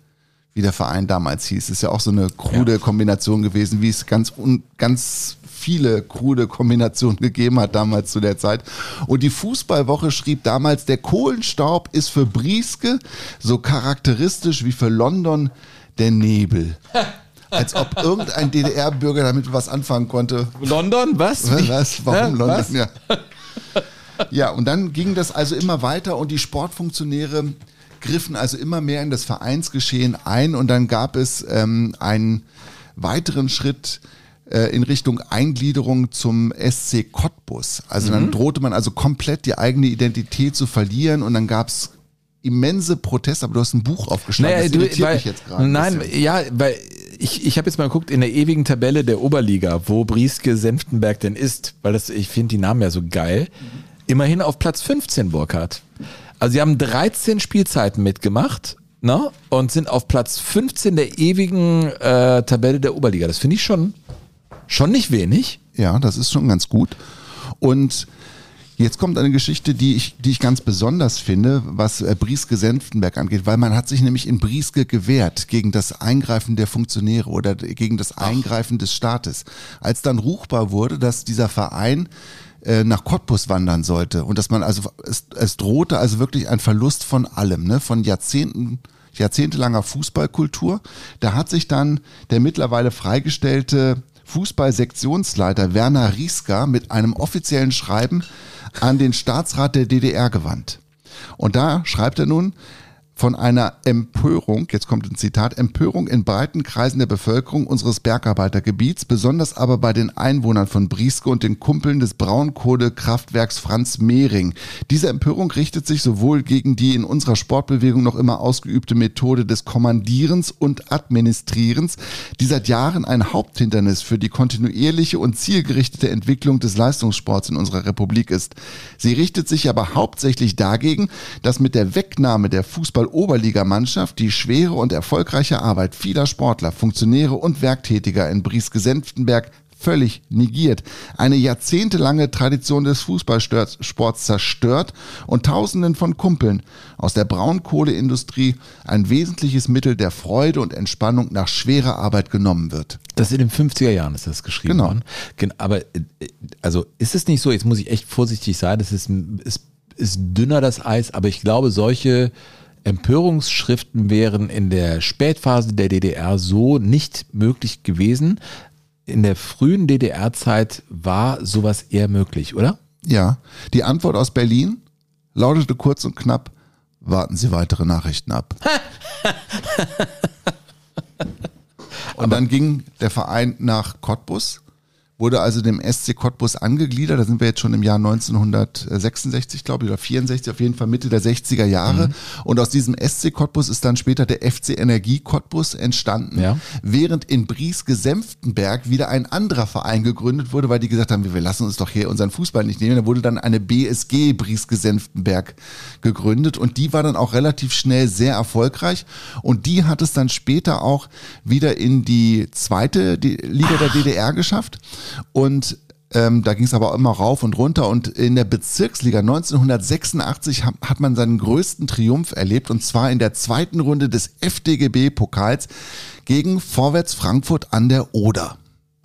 [SPEAKER 2] wie der Verein damals hieß. Ist ja auch so eine krude Kombination gewesen, wie es ganz, un, ganz viele krude Kombinationen gegeben hat damals zu der Zeit. Und die Fußballwoche schrieb damals, der Kohlenstaub ist für Brieske so charakteristisch wie für London der Nebel. Als ob irgendein DDR-Bürger damit was anfangen konnte.
[SPEAKER 3] London, was?
[SPEAKER 2] Was? Warum? London?
[SPEAKER 3] Was?
[SPEAKER 2] Ja. ja, und dann ging das also immer weiter und die Sportfunktionäre griffen also immer mehr in das Vereinsgeschehen ein und dann gab es ähm, einen weiteren Schritt äh, in Richtung Eingliederung zum SC Cottbus. Also
[SPEAKER 3] Mhm.
[SPEAKER 2] dann drohte man also komplett die eigene Identität zu verlieren und dann gab es immense Proteste, aber du hast ein Buch aufgeschlagen,
[SPEAKER 3] Naja,
[SPEAKER 2] das
[SPEAKER 3] du,
[SPEAKER 2] irritiert
[SPEAKER 3] weil,
[SPEAKER 2] mich jetzt gerade. ein
[SPEAKER 3] nein, ja, weil ich, ich habe jetzt mal geguckt in der ewigen Tabelle der Oberliga, wo Brieske Senftenberg denn ist, weil das, ich finde die Namen ja so geil. Immerhin auf Platz 15 Burkhardt. Also sie haben 13 Spielzeiten mitgemacht ne? und sind auf Platz 15 der ewigen äh, Tabelle der Oberliga. Das finde ich schon, schon nicht wenig.
[SPEAKER 2] Ja, das ist schon ganz gut. Und jetzt kommt eine Geschichte, die ich, die ich ganz besonders finde, was äh, Brieske Senftenberg angeht, weil man hat sich nämlich in Brieske gewehrt gegen das Eingreifen der Funktionäre oder gegen das Eingreifen des Staates. Als dann ruchbar wurde, dass dieser Verein äh, nach Cottbus wandern sollte und dass man also es, es drohte also wirklich ein Verlust von allem, ne, von Jahrzehnten jahrzehntelanger Fußballkultur. Da hat sich dann der mittlerweile freigestellte Fußballsektionsleiter Werner Rieska mit einem offiziellen Schreiben an den Staatsrat der DDR gewandt. Und da schreibt er nun, von einer Empörung, jetzt kommt ein Zitat, Empörung in breiten Kreisen der Bevölkerung unseres Bergarbeitergebiets, besonders aber bei den Einwohnern von Brieske und den Kumpeln des Braunkohlekraftwerks Franz Mehring. Diese Empörung richtet sich sowohl gegen die in unserer Sportbewegung noch immer ausgeübte Methode des Kommandierens und Administrierens, die seit Jahren ein Haupthindernis für die kontinuierliche und zielgerichtete Entwicklung des Leistungssports in unserer Republik ist. Sie richtet sich aber hauptsächlich dagegen, dass mit der Wegnahme der Fußball-Oberligamannschaft die schwere und erfolgreiche Arbeit vieler Sportler, Funktionäre und Werktätiger in Brieske-Senftenberg völlig negiert, eine jahrzehntelange Tradition des Fußballsports zerstört und Tausenden von Kumpeln aus der Braunkohleindustrie ein wesentliches Mittel der Freude und Entspannung nach schwerer Arbeit genommen wird.
[SPEAKER 3] Das in den 50er Jahren ist das geschrieben
[SPEAKER 2] Genau.
[SPEAKER 3] worden. Gen- Aber äh, also ist es nicht so, jetzt muss ich echt vorsichtig sein, das ist, ist, ist dünner das Eis, aber ich glaube, solche Empörungsschriften wären in der Spätphase der DDR so nicht möglich gewesen. In der frühen DDR-Zeit war sowas eher möglich, oder?
[SPEAKER 2] Ja, die Antwort aus Berlin lautete kurz und knapp, warten Sie weitere Nachrichten ab. Und dann ging der Verein nach Cottbus, wurde also dem SC Cottbus angegliedert. Da sind wir jetzt schon im Jahr 1966, glaube ich, oder 64, auf jeden Fall Mitte der 60er Jahre.
[SPEAKER 3] Mhm.
[SPEAKER 2] Und aus diesem SC Cottbus ist dann später der FC Energie Cottbus entstanden.
[SPEAKER 3] Ja.
[SPEAKER 2] Während in Brieske-Senftenberg wieder ein anderer Verein gegründet wurde, weil die gesagt haben, wir lassen uns doch hier unseren Fußball nicht nehmen. Da wurde dann eine BSG Brieske-Senftenberg gegründet und die war dann auch relativ schnell sehr erfolgreich und die hat es dann später auch wieder in die zweite Liga der DDR geschafft und ähm, da ging es aber immer rauf und runter und in der Bezirksliga 1986 ha- hat man seinen größten Triumph erlebt und zwar in der zweiten Runde des FDGB-Pokals gegen Vorwärts Frankfurt an der Oder.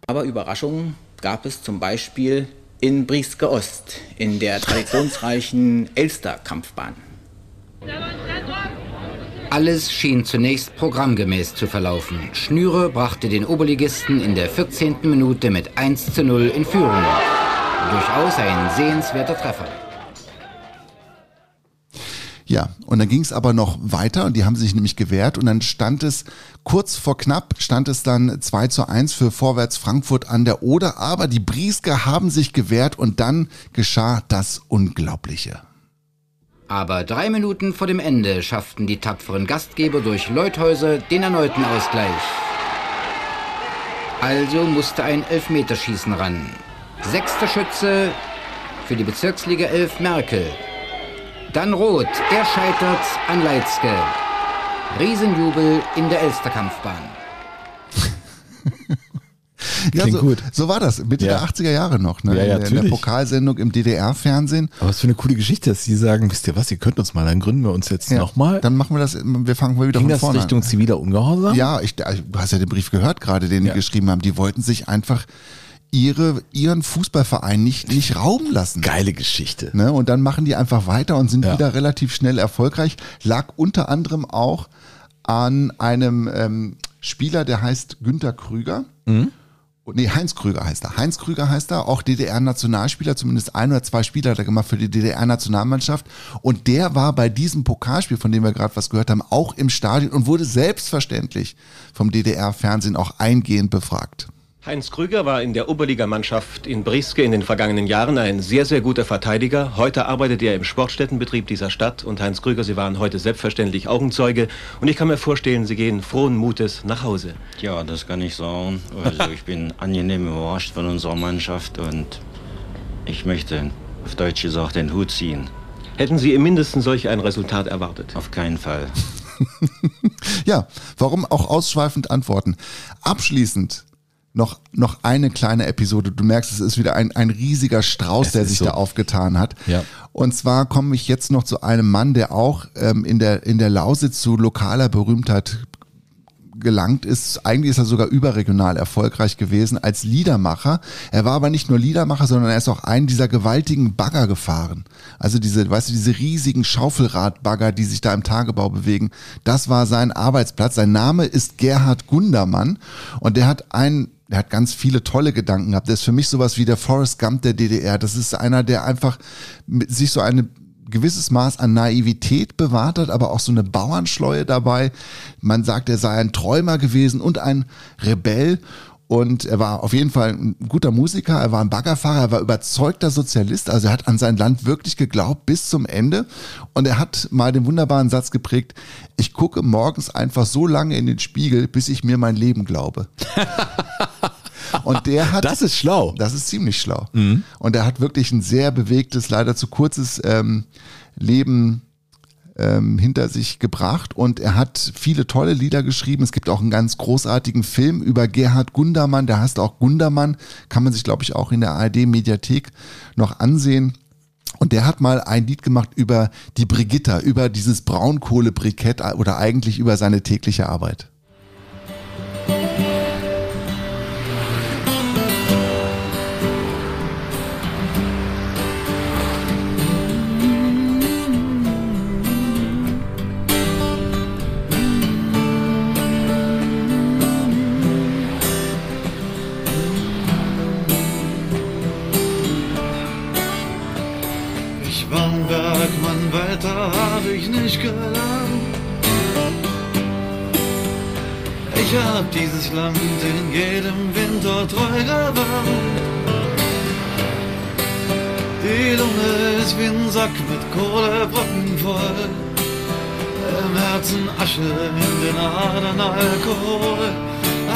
[SPEAKER 7] Aber Überraschungen gab es zum Beispiel in Brieske Ost, in der traditionsreichen Elster-Kampfbahn.
[SPEAKER 8] Alles schien zunächst programmgemäß zu verlaufen. Schnüre brachte den Oberligisten in der 14. Minute mit 1 zu 0 in Führung. Durchaus ein sehenswerter Treffer.
[SPEAKER 2] Ja, und dann ging es aber noch weiter und die haben sich nämlich gewehrt und dann stand es kurz vor knapp, stand es dann 2 zu 1 für Vorwärts Frankfurt an der Oder, aber die Briesker haben sich gewehrt und dann geschah das Unglaubliche.
[SPEAKER 8] Aber drei Minuten vor dem Ende schafften die tapferen Gastgeber durch Leuthäuser den erneuten Ausgleich. Also musste ein Elfmeterschießen ran. Sechster Schütze für die Bezirksliga 11 Merkel. Dann Rot, er scheitert an Leitzke. Riesenjubel in der Elsterkampfbahn.
[SPEAKER 2] Ja,
[SPEAKER 3] Klingt
[SPEAKER 2] so,
[SPEAKER 3] gut.
[SPEAKER 2] so war das, Mitte
[SPEAKER 3] Ja.
[SPEAKER 2] der 80er Jahre noch, ne?
[SPEAKER 3] Ja, ja,
[SPEAKER 2] in, der, in der. Pokalsendung im DDR-Fernsehen.
[SPEAKER 3] Aber was für eine coole Geschichte, dass sie sagen, wisst ihr was, ihr könnt uns mal, dann gründen wir uns jetzt nochmal.
[SPEAKER 2] Dann machen wir das, wir fangen mal wieder
[SPEAKER 3] Ging
[SPEAKER 2] von
[SPEAKER 3] das
[SPEAKER 2] vorne
[SPEAKER 3] Richtung
[SPEAKER 2] an.
[SPEAKER 3] ziviler Ungehorsam?
[SPEAKER 2] Ja, ich, du hast ja den Brief gehört gerade, den
[SPEAKER 3] Ja.
[SPEAKER 2] die geschrieben haben. Die wollten sich einfach ihre, ihren Fußballverein nicht, nicht rauben lassen.
[SPEAKER 3] Geile Geschichte.
[SPEAKER 2] Ne? Und dann machen die einfach weiter und sind
[SPEAKER 3] Ja.
[SPEAKER 2] wieder relativ schnell erfolgreich. Lag unter anderem auch an einem ähm, Spieler, der heißt Günter Krüger.
[SPEAKER 3] Mhm.
[SPEAKER 2] Nee, Heinz Krüger heißt er. Heinz Krüger heißt er, auch DDR-Nationalspieler, zumindest ein oder zwei Spieler hat er gemacht für die DDR-Nationalmannschaft. Und der war bei diesem Pokalspiel, von dem wir gerade was gehört haben, auch im Stadion und wurde selbstverständlich vom DDR-Fernsehen auch eingehend befragt.
[SPEAKER 9] Heinz Krüger war in der Oberligamannschaft in Brieske in den vergangenen Jahren ein sehr, sehr guter Verteidiger. Heute arbeitet er im Sportstättenbetrieb dieser Stadt und Heinz Krüger, Sie waren heute selbstverständlich Augenzeuge und ich kann mir vorstellen, Sie gehen frohen Mutes nach Hause.
[SPEAKER 10] Ja, das kann ich sagen. Also ich bin angenehm überrascht von unserer Mannschaft und ich möchte auf Deutsch gesagt den Hut ziehen.
[SPEAKER 9] Hätten Sie im Mindesten solch ein Resultat erwartet?
[SPEAKER 10] Auf keinen Fall.
[SPEAKER 2] Ja, warum auch ausschweifend antworten? Abschließend noch, noch eine kleine Episode. Du merkst, es ist wieder ein, ein riesiger Strauß,
[SPEAKER 3] Es
[SPEAKER 2] der sich
[SPEAKER 3] so.
[SPEAKER 2] da aufgetan hat.
[SPEAKER 3] Ja.
[SPEAKER 2] Und zwar komme ich jetzt noch zu einem Mann, der auch ähm, in, der, in der Lausitz zu lokaler Berühmtheit gelangt ist. Eigentlich ist er sogar überregional erfolgreich gewesen als Liedermacher. Er war aber nicht nur Liedermacher, sondern er ist auch einen dieser gewaltigen Bagger gefahren. Also diese, weißt du, diese riesigen Schaufelradbagger, die sich da im Tagebau bewegen. Das war sein Arbeitsplatz. Sein Name ist Gerhard Gundermann und der hat ein der hat ganz viele tolle Gedanken gehabt. Der ist für mich sowas wie der Forrest Gump der DDR. Das ist einer, der einfach mit sich so eine gewisses Maß an Naivität bewahrt hat, aber auch so eine Bauernschleue dabei. Man sagt, er sei ein Träumer gewesen und ein Rebell. Und er war auf jeden Fall ein guter Musiker, er war ein Baggerfahrer, er war überzeugter Sozialist, also er hat an sein Land wirklich geglaubt bis zum Ende. Und er hat mal den wunderbaren Satz geprägt, ich gucke morgens einfach so lange in den Spiegel, bis ich mir mein Leben glaube. Und der hat.
[SPEAKER 3] Das ist schlau.
[SPEAKER 2] Das ist ziemlich schlau. Und er hat wirklich ein sehr bewegtes, leider zu kurzes ähm, Leben ähm, hinter sich gebracht und er hat viele tolle Lieder geschrieben. Es gibt auch einen ganz großartigen Film über Gerhard Gundermann, der heißt auch Gundermann, kann man sich glaube ich auch in der ARD Mediathek noch ansehen. Und der hat mal ein Lied gemacht über die Brigitta, über dieses Braunkohlebrikett oder eigentlich über seine tägliche Arbeit.
[SPEAKER 6] Ich hab dieses Land in jedem Winter treu gewandt. Die Lunge ist wie ein Sack mit Kohlebrocken voll. Im Herzen Asche, in den Adern Alkohol.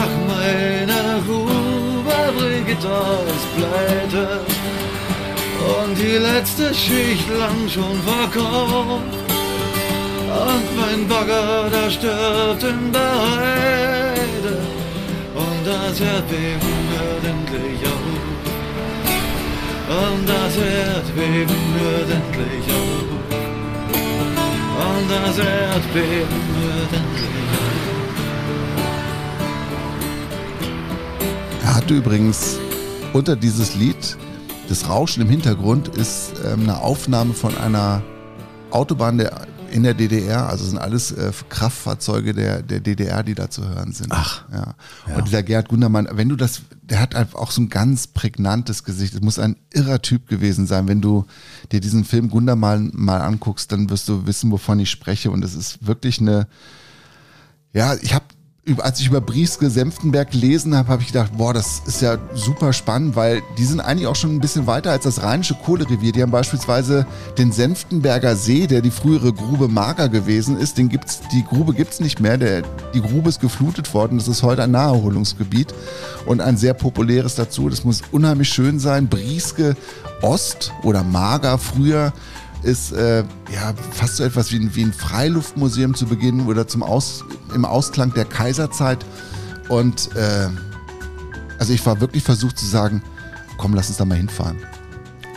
[SPEAKER 6] Ach, meine Huber Brigitte ist pleite. Und die letzte Schicht lang schon verkauft. Und mein Bagger, der stirbt in der Heide. Und das Erdbeben hört endlich auf. Und das Erdbeben hört endlich auf. Und das Erdbeben hört endlich auf.
[SPEAKER 2] Er hatte übrigens unter dieses Lied, das Rauschen im Hintergrund, ist ähm, eine Aufnahme von einer Autobahn der, in der DDR. Also sind alles äh, Kraftfahrzeuge der, der DDR, die da zu hören sind.
[SPEAKER 3] Ach.
[SPEAKER 2] Ja.
[SPEAKER 3] Ja.
[SPEAKER 2] Und dieser Gerd Gundermann, wenn du das, der hat einfach auch so ein ganz prägnantes Gesicht. Es muss ein irrer Typ gewesen sein. Wenn du dir diesen Film Gundermann mal anguckst, dann wirst du wissen, wovon ich spreche. Und es ist wirklich eine, ja, ich habe, als ich über Brieske Senftenberg gelesen habe, habe ich gedacht, boah, das ist ja super spannend, weil die sind eigentlich auch schon ein bisschen weiter als das rheinische Kohlerevier. Die haben beispielsweise den Senftenberger See, der die frühere Grube Mager gewesen ist, den gibt's, die Grube gibt's nicht mehr. Der, die Grube ist geflutet worden. Das ist heute ein Naherholungsgebiet und ein sehr populäres dazu. Das muss unheimlich schön sein. Brieske Ost oder Mager früher ist äh, ja fast so etwas wie ein, wie ein Freiluftmuseum zu Beginn oder zum Aus, im Ausklang der Kaiserzeit. Und äh, also ich war wirklich versucht zu sagen, komm, lass uns da mal hinfahren.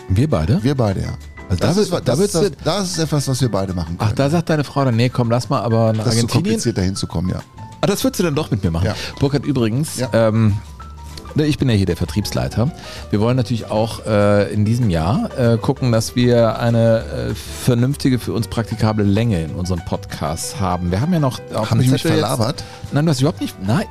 [SPEAKER 3] Wir beide?
[SPEAKER 2] Wir beide, ja.
[SPEAKER 3] Also da
[SPEAKER 2] das,
[SPEAKER 3] wird-
[SPEAKER 2] ist,
[SPEAKER 3] da
[SPEAKER 2] das, ist, das, das ist etwas, was wir beide machen können.
[SPEAKER 3] Ach, da sagt deine Frau dann, nee, komm, lass mal aber nach
[SPEAKER 2] das ist zu
[SPEAKER 3] Argentinien.
[SPEAKER 2] kompliziert, da hinzukommen, ja.
[SPEAKER 3] Ah, das würdest du dann doch mit mir machen.
[SPEAKER 2] Ja.
[SPEAKER 3] Burkhard, übrigens,
[SPEAKER 2] Ja.
[SPEAKER 3] ähm, ich bin ja hier der Vertriebsleiter. Wir wollen natürlich auch äh, in diesem Jahr äh, gucken, dass wir eine äh, vernünftige, für uns praktikable Länge in unserem Podcast haben. Wir haben ja noch auf
[SPEAKER 2] Habe
[SPEAKER 3] dem
[SPEAKER 2] ich mich verlabert?
[SPEAKER 3] Jetzt, nein, du hast überhaupt nicht. Nein.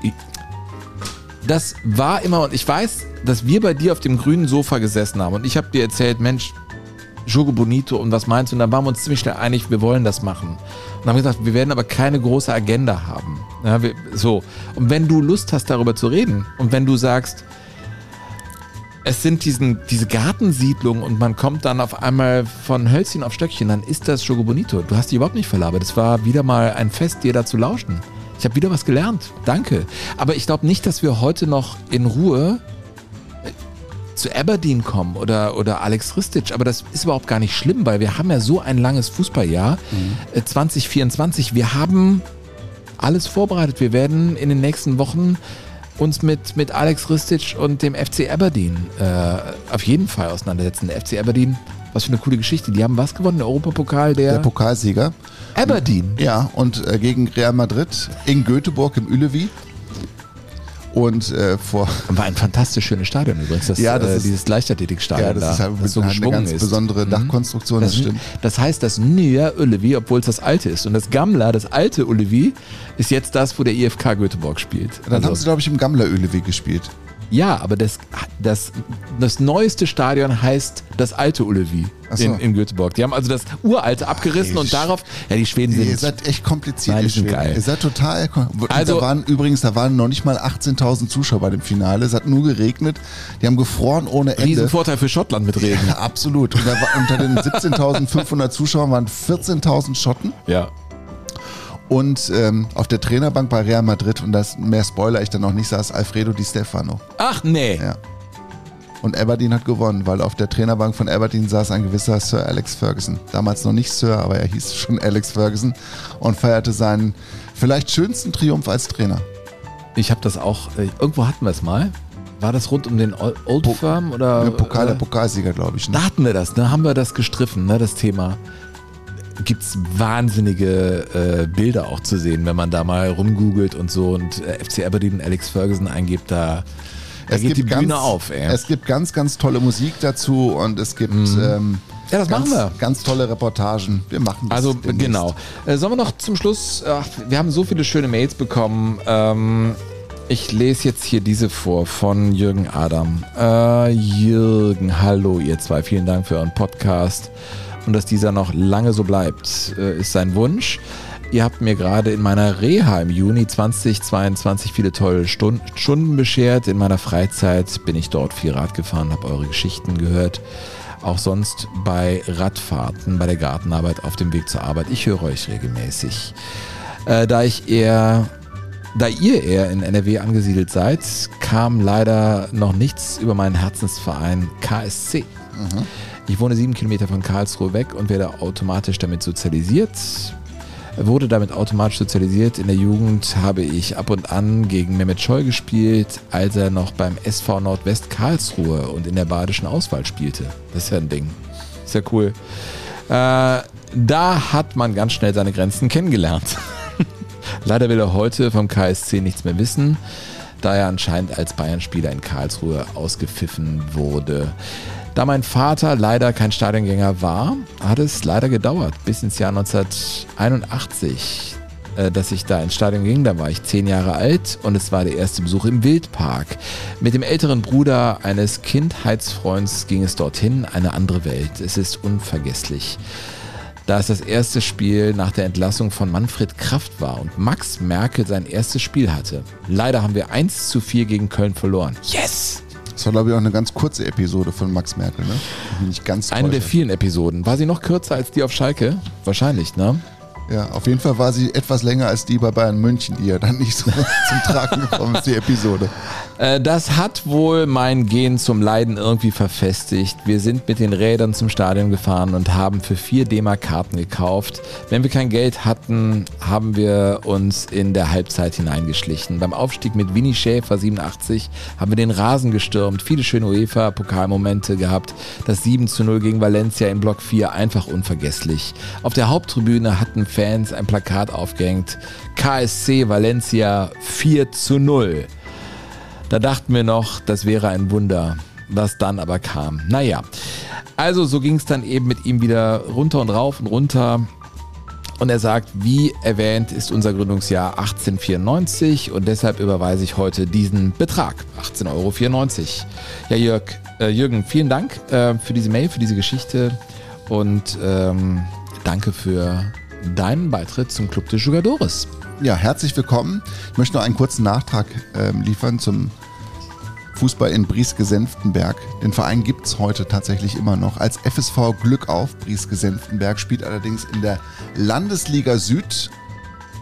[SPEAKER 3] Das war immer, und ich weiß, dass wir bei dir auf dem grünen Sofa gesessen haben und ich habe dir erzählt, Mensch, Jogo Bonito und was meinst du? Und dann waren wir uns ziemlich schnell einig, wir wollen das machen. Und haben gesagt, wir werden aber keine große Agenda haben. Ja, wir, so. Und wenn du Lust hast, darüber zu reden und wenn du sagst, es sind diesen, diese Gartensiedlungen und man kommt dann auf einmal von Hölzchen auf Stöckchen, dann ist das Jogo Bonito. Du hast dich überhaupt nicht verlabert. Es war wieder mal ein Fest, dir da zu lauschen. Ich habe wieder was gelernt. Danke. Aber ich glaube nicht, dass wir heute noch in Ruhe zu Aberdeen kommen oder, oder Alex Ristic, aber das ist überhaupt gar nicht schlimm, weil wir haben ja so ein langes Fußballjahr, äh, 2024. Wir haben alles vorbereitet. Wir werden in den nächsten Wochen uns mit, mit Alex Ristic und dem FC Aberdeen äh, auf jeden Fall auseinandersetzen. Der FC Aberdeen, was für eine coole Geschichte. Die haben was gewonnen? Der Europapokal der,
[SPEAKER 2] Der Pokalsieger.
[SPEAKER 3] Aberdeen.
[SPEAKER 2] Ja, und äh, gegen Real Madrid in Göteborg im Ülevi. Und äh, vor
[SPEAKER 3] War ein fantastisch schönes Stadion übrigens, das,
[SPEAKER 2] Ja, das
[SPEAKER 3] äh,
[SPEAKER 2] ist-
[SPEAKER 3] dieses Leichtathletikstadion
[SPEAKER 2] Ja, das
[SPEAKER 3] da,
[SPEAKER 2] ist halt
[SPEAKER 3] das so
[SPEAKER 2] eine ganz
[SPEAKER 3] ist.
[SPEAKER 2] besondere
[SPEAKER 3] Mhm.
[SPEAKER 2] Dachkonstruktion, das,
[SPEAKER 3] Das,
[SPEAKER 2] stimmt.
[SPEAKER 3] das heißt, das neue Ullevi, obwohl es das alte ist. Und das Gamla, das alte Ullevi, ist jetzt das, wo der IFK Göteborg spielt.
[SPEAKER 2] Dann haben sie, glaube ich, im Gammler Ülevi gespielt.
[SPEAKER 3] Ja, aber das, das, das neueste Stadion heißt das alte Ullevi
[SPEAKER 2] Ach so.
[SPEAKER 3] in, in Göteborg. Die haben also das uralte abgerissen
[SPEAKER 2] ey,
[SPEAKER 3] und darauf, ja, die Schweden
[SPEAKER 2] Ihr
[SPEAKER 3] sind.
[SPEAKER 2] seid echt kompliziert,
[SPEAKER 3] Nein,
[SPEAKER 2] ihr
[SPEAKER 3] die sind
[SPEAKER 2] Schweden.
[SPEAKER 3] geil.
[SPEAKER 2] Ihr seid total.
[SPEAKER 3] Also-
[SPEAKER 2] da waren übrigens, da waren noch nicht mal 18.000 Zuschauer bei dem Finale. Es hat nur geregnet. Die haben gefroren ohne Ende.
[SPEAKER 3] Riesenvorteil für Schottland mit Regen.
[SPEAKER 2] Ja, absolut. Und da war, unter den 17.500 Zuschauern waren 14.000 Schotten.
[SPEAKER 3] Ja.
[SPEAKER 2] Und ähm, auf der Trainerbank bei Real Madrid, und das mehr Spoiler ich dann noch nicht, saß Alfredo Di Stefano.
[SPEAKER 3] Ach nee.
[SPEAKER 2] Ja. Und Aberdeen hat gewonnen, weil auf der Trainerbank von Aberdeen saß ein gewisser Sir Alex Ferguson. Damals noch nicht Sir, aber er hieß schon Alex Ferguson und feierte seinen vielleicht schönsten Triumph als Trainer.
[SPEAKER 3] Ich habe das auch, äh, irgendwo hatten wir es mal. War das rund um den Ol- Old Firm oder?
[SPEAKER 2] Der Pokal,
[SPEAKER 3] äh,
[SPEAKER 2] der Pokalsieger, glaube ich. Ne?
[SPEAKER 3] Da hatten wir das, ne? Haben wir das gestriffen, ne? Das Thema. Gibt's wahnsinnige äh, Bilder auch zu sehen, wenn man da mal rumgoogelt und so und äh, FC Aberdeen und Alex Ferguson eingibt, da, da geht die Bühne
[SPEAKER 2] ganz,
[SPEAKER 3] auf, ey.
[SPEAKER 2] Es gibt ganz, ganz tolle Musik dazu und es gibt ähm,
[SPEAKER 3] Ja, das
[SPEAKER 2] ganz,
[SPEAKER 3] machen wir.
[SPEAKER 2] ganz tolle Reportagen. Wir machen das
[SPEAKER 3] Also
[SPEAKER 2] demnächst.
[SPEAKER 3] genau. Äh, sollen wir noch zum Schluss, ach, wir haben so viele schöne Mails bekommen. Ähm, ich lese jetzt hier diese vor von Jürgen Adam. Äh, Jürgen, hallo ihr zwei, vielen Dank für euren Podcast und dass dieser noch lange so bleibt, äh, ist sein Wunsch. Ihr habt mir gerade in meiner Reha im Juni 2022 viele tolle Stunden, beschert. In meiner Freizeit bin ich dort viel Rad gefahren, habe eure Geschichten gehört. Auch sonst bei Radfahrten, bei der Gartenarbeit auf dem Weg zur Arbeit. Ich höre euch regelmäßig. Äh, da ich eher da ihr eher in NRW angesiedelt seid, kam leider noch nichts über meinen Herzensverein KSC. Mhm. Ich wohne sieben Kilometer von Karlsruhe weg und werde automatisch damit sozialisiert. Wurde damit automatisch sozialisiert. In der Jugend habe ich ab und an gegen Mehmet Scholl gespielt, als er noch beim SV Nordwest Karlsruhe und in der badischen Auswahl spielte. Das ist ja ein Ding. Ist ja cool. Äh, da hat man ganz schnell seine Grenzen kennengelernt. Leider will er heute vom KSC nichts mehr wissen, da er anscheinend als Bayern-Spieler in Karlsruhe ausgepfiffen wurde. Da mein Vater leider kein Stadiongänger war, hat es leider gedauert bis ins Jahr 1981, äh, dass ich da ins Stadion ging. Da war ich zehn Jahre alt und es war der erste Besuch im Wildpark. Mit dem älteren Bruder eines Kindheitsfreunds ging es dorthin, eine andere Welt. Es ist unvergesslich da es das erste Spiel nach der Entlassung von Manfred Kraft war und Max Merkel sein erstes Spiel hatte. Leider haben wir 1 zu 4 gegen Köln verloren. Yes!
[SPEAKER 2] Das war, glaube ich, auch eine ganz kurze Episode von Max Merkel, ne?
[SPEAKER 3] Nicht ganz Eine der vielen Episoden. War sie noch kürzer als die auf Schalke? Wahrscheinlich, ne?
[SPEAKER 2] Ja, auf jeden Fall war sie etwas länger als die bei Bayern München, die ja dann nicht so zum Tragen gekommen ist, die Episode.
[SPEAKER 3] Äh, das hat wohl mein Gehen zum Leiden irgendwie verfestigt. Wir sind mit den Rädern zum Stadion gefahren und haben für 4 D-Mark Karten gekauft. Wenn wir kein Geld hatten, haben wir uns in der Halbzeit hineingeschlichen. Beim Aufstieg mit Winnie Schäfer 87 haben wir den Rasen gestürmt, viele schöne UEFA-Pokalmomente gehabt. Das 7 zu 0 gegen Valencia in Block 4 einfach unvergesslich. Auf der Haupttribüne hatten Fans ein Plakat aufgehängt. KSC Valencia 4 zu 0. Da dachten wir noch, das wäre ein Wunder, was dann aber kam. Naja, also so ging es dann eben mit ihm wieder runter und rauf und runter. Und er sagt, wie erwähnt, ist unser Gründungsjahr 1894 und deshalb überweise ich heute diesen Betrag, 18,94 Euro. Ja, Jörg, äh, Jürgen, vielen Dank äh, für diese Mail, für diese Geschichte und ähm, danke für deinen Beitritt zum Club de Jugadores.
[SPEAKER 2] Ja, herzlich willkommen. Ich möchte noch einen kurzen Nachtrag äh, liefern zum Fußball in Brieske-Senftenberg. Den Verein gibt es heute tatsächlich immer noch als FSV Glück auf. Brieske-Senftenberg spielt allerdings in der Landesliga Süd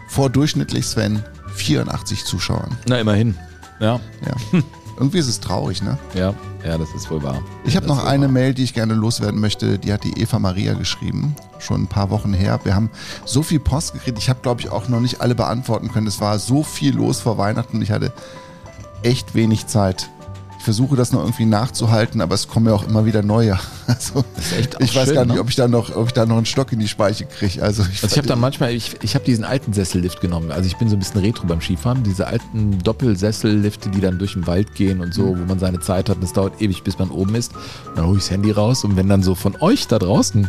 [SPEAKER 2] vor durchschnittlich Sven 84 Zuschauern.
[SPEAKER 3] Na, immerhin. Ja.
[SPEAKER 2] Ja. Irgendwie ist es traurig, ne?
[SPEAKER 3] Ja, ja, das ist wohl wahr.
[SPEAKER 2] Ich habe noch eine wahr. Mail, die ich gerne loswerden möchte. Die hat die Eva Maria geschrieben, schon ein paar Wochen her. Wir haben so viel Post gekriegt. Ich habe, glaube ich, auch noch nicht alle beantworten können. Es war so viel los vor Weihnachten und ich hatte echt wenig Zeit versuche das noch irgendwie nachzuhalten, aber es kommen ja auch immer wieder neue. Also ich weiß schön, gar nicht, ne? ob ich da noch, ob ich da noch einen Stock in die Speiche kriege. Also
[SPEAKER 3] ich, also ich habe dann manchmal, ich, ich habe diesen alten Sessellift genommen. Also ich bin so ein bisschen retro beim Skifahren. Diese alten Doppelsessellifte, die dann durch den Wald gehen und so, mhm. wo man seine Zeit hat. Und es dauert ewig, bis man oben ist. Und dann hole ich das Handy raus und wenn dann so von euch da draußen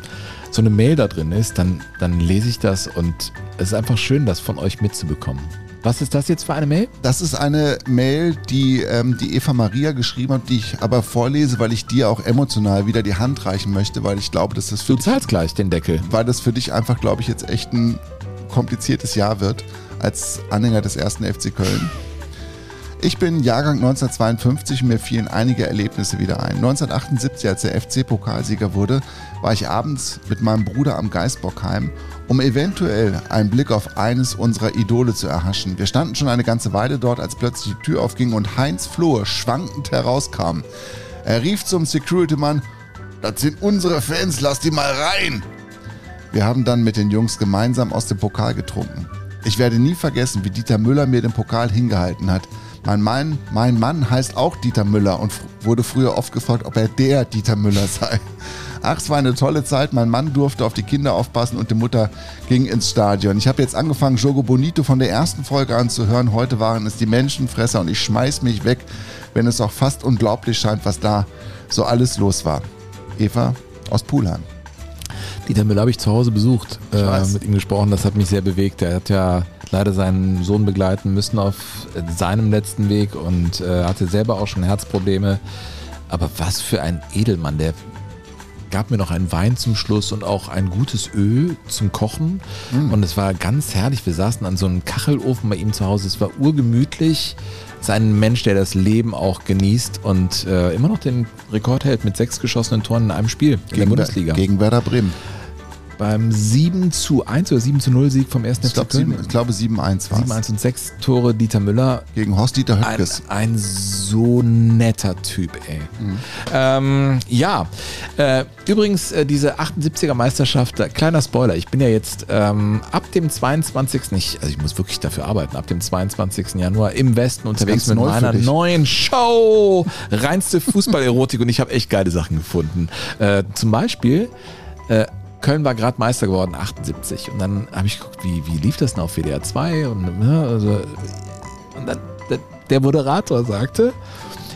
[SPEAKER 3] so eine Mail da drin ist, dann, dann lese ich das und es ist einfach schön, das von euch mitzubekommen. Was ist das jetzt für eine Mail?
[SPEAKER 2] Das ist eine Mail, die ähm, die Eva Maria geschrieben hat, die ich aber vorlese, weil ich dir auch emotional wieder die Hand reichen möchte, weil ich glaube, dass das
[SPEAKER 3] für Du zahlst dich, gleich den Deckel.
[SPEAKER 2] Weil das für dich einfach, glaube ich, jetzt echt ein kompliziertes Jahr wird als Anhänger des ersten FC Köln. Ich bin Jahrgang 1952 und mir fielen einige Erlebnisse wieder ein. 1978, als der FC-Pokalsieger wurde, war ich abends mit meinem Bruder am Geisbockheim, um eventuell einen Blick auf eines unserer Idole zu erhaschen. Wir standen schon eine ganze Weile dort, als plötzlich die Tür aufging und Heinz Flohe schwankend herauskam. Er rief zum Security-Mann, das sind unsere Fans, lass die mal rein! Wir haben dann mit den Jungs gemeinsam aus dem Pokal getrunken. Ich werde nie vergessen, wie Dieter Müller mir den Pokal hingehalten hat. Mein Mann, mein Mann heißt auch Dieter Müller und wurde früher oft gefragt, ob er der Dieter Müller sei. Ach, es war eine tolle Zeit. Mein Mann durfte auf die Kinder aufpassen und die Mutter ging ins Stadion. Ich habe jetzt angefangen, Jogo Bonito von der ersten Folge an zu hören. Heute waren es die Menschenfresser und ich schmeiß mich weg, wenn es auch fast unglaublich scheint, was da so alles los war. Eva aus Pulheim.
[SPEAKER 3] Dieter Müller habe ich zu Hause besucht, äh, mit ihm gesprochen. Das hat mich sehr bewegt. Er hat ja leider seinen Sohn begleiten müssen auf seinem letzten Weg und äh, hatte selber auch schon Herzprobleme. Aber was für ein Edelmann, der gab mir noch einen Wein zum Schluss und auch ein gutes Öl zum Kochen. Und es war ganz herrlich. Wir saßen an so einem Kachelofen bei ihm zu Hause. Es war urgemütlich. Es ist ein Mensch, der das Leben auch genießt und äh, immer noch den Rekord hält mit sechs geschossenen Toren in einem Spiel in der
[SPEAKER 2] Gegen,
[SPEAKER 3] Bundesliga.
[SPEAKER 2] gegen Werder Bremen.
[SPEAKER 3] Beim 7 zu 1 oder 7 zu 0 Sieg vom 1.
[SPEAKER 2] Ich glaube,
[SPEAKER 3] Köln.
[SPEAKER 2] sieben- ich glaube 7-1 war
[SPEAKER 3] 7-1 und 6 Tore Dieter Müller.
[SPEAKER 2] Gegen Horst-Dieter
[SPEAKER 3] Ein,
[SPEAKER 2] Höttges.
[SPEAKER 3] ein so netter Typ, ey. Ähm, ja, äh, übrigens, äh, diese 78er Meisterschaft, äh, kleiner Spoiler, ich bin ja jetzt ähm, ab dem 22. Ich, also ich muss wirklich dafür arbeiten, ab dem 22. Januar im Westen unterwegs mit meiner neuen Show. Reinste Fußballerotik und ich habe echt geile Sachen gefunden. Äh, zum Beispiel, äh, Köln war gerade Meister geworden, 78. Und dann habe ich geguckt, wie, wie lief das denn auf WDR 2? Und, ne, also, und dann der, der Moderator sagte,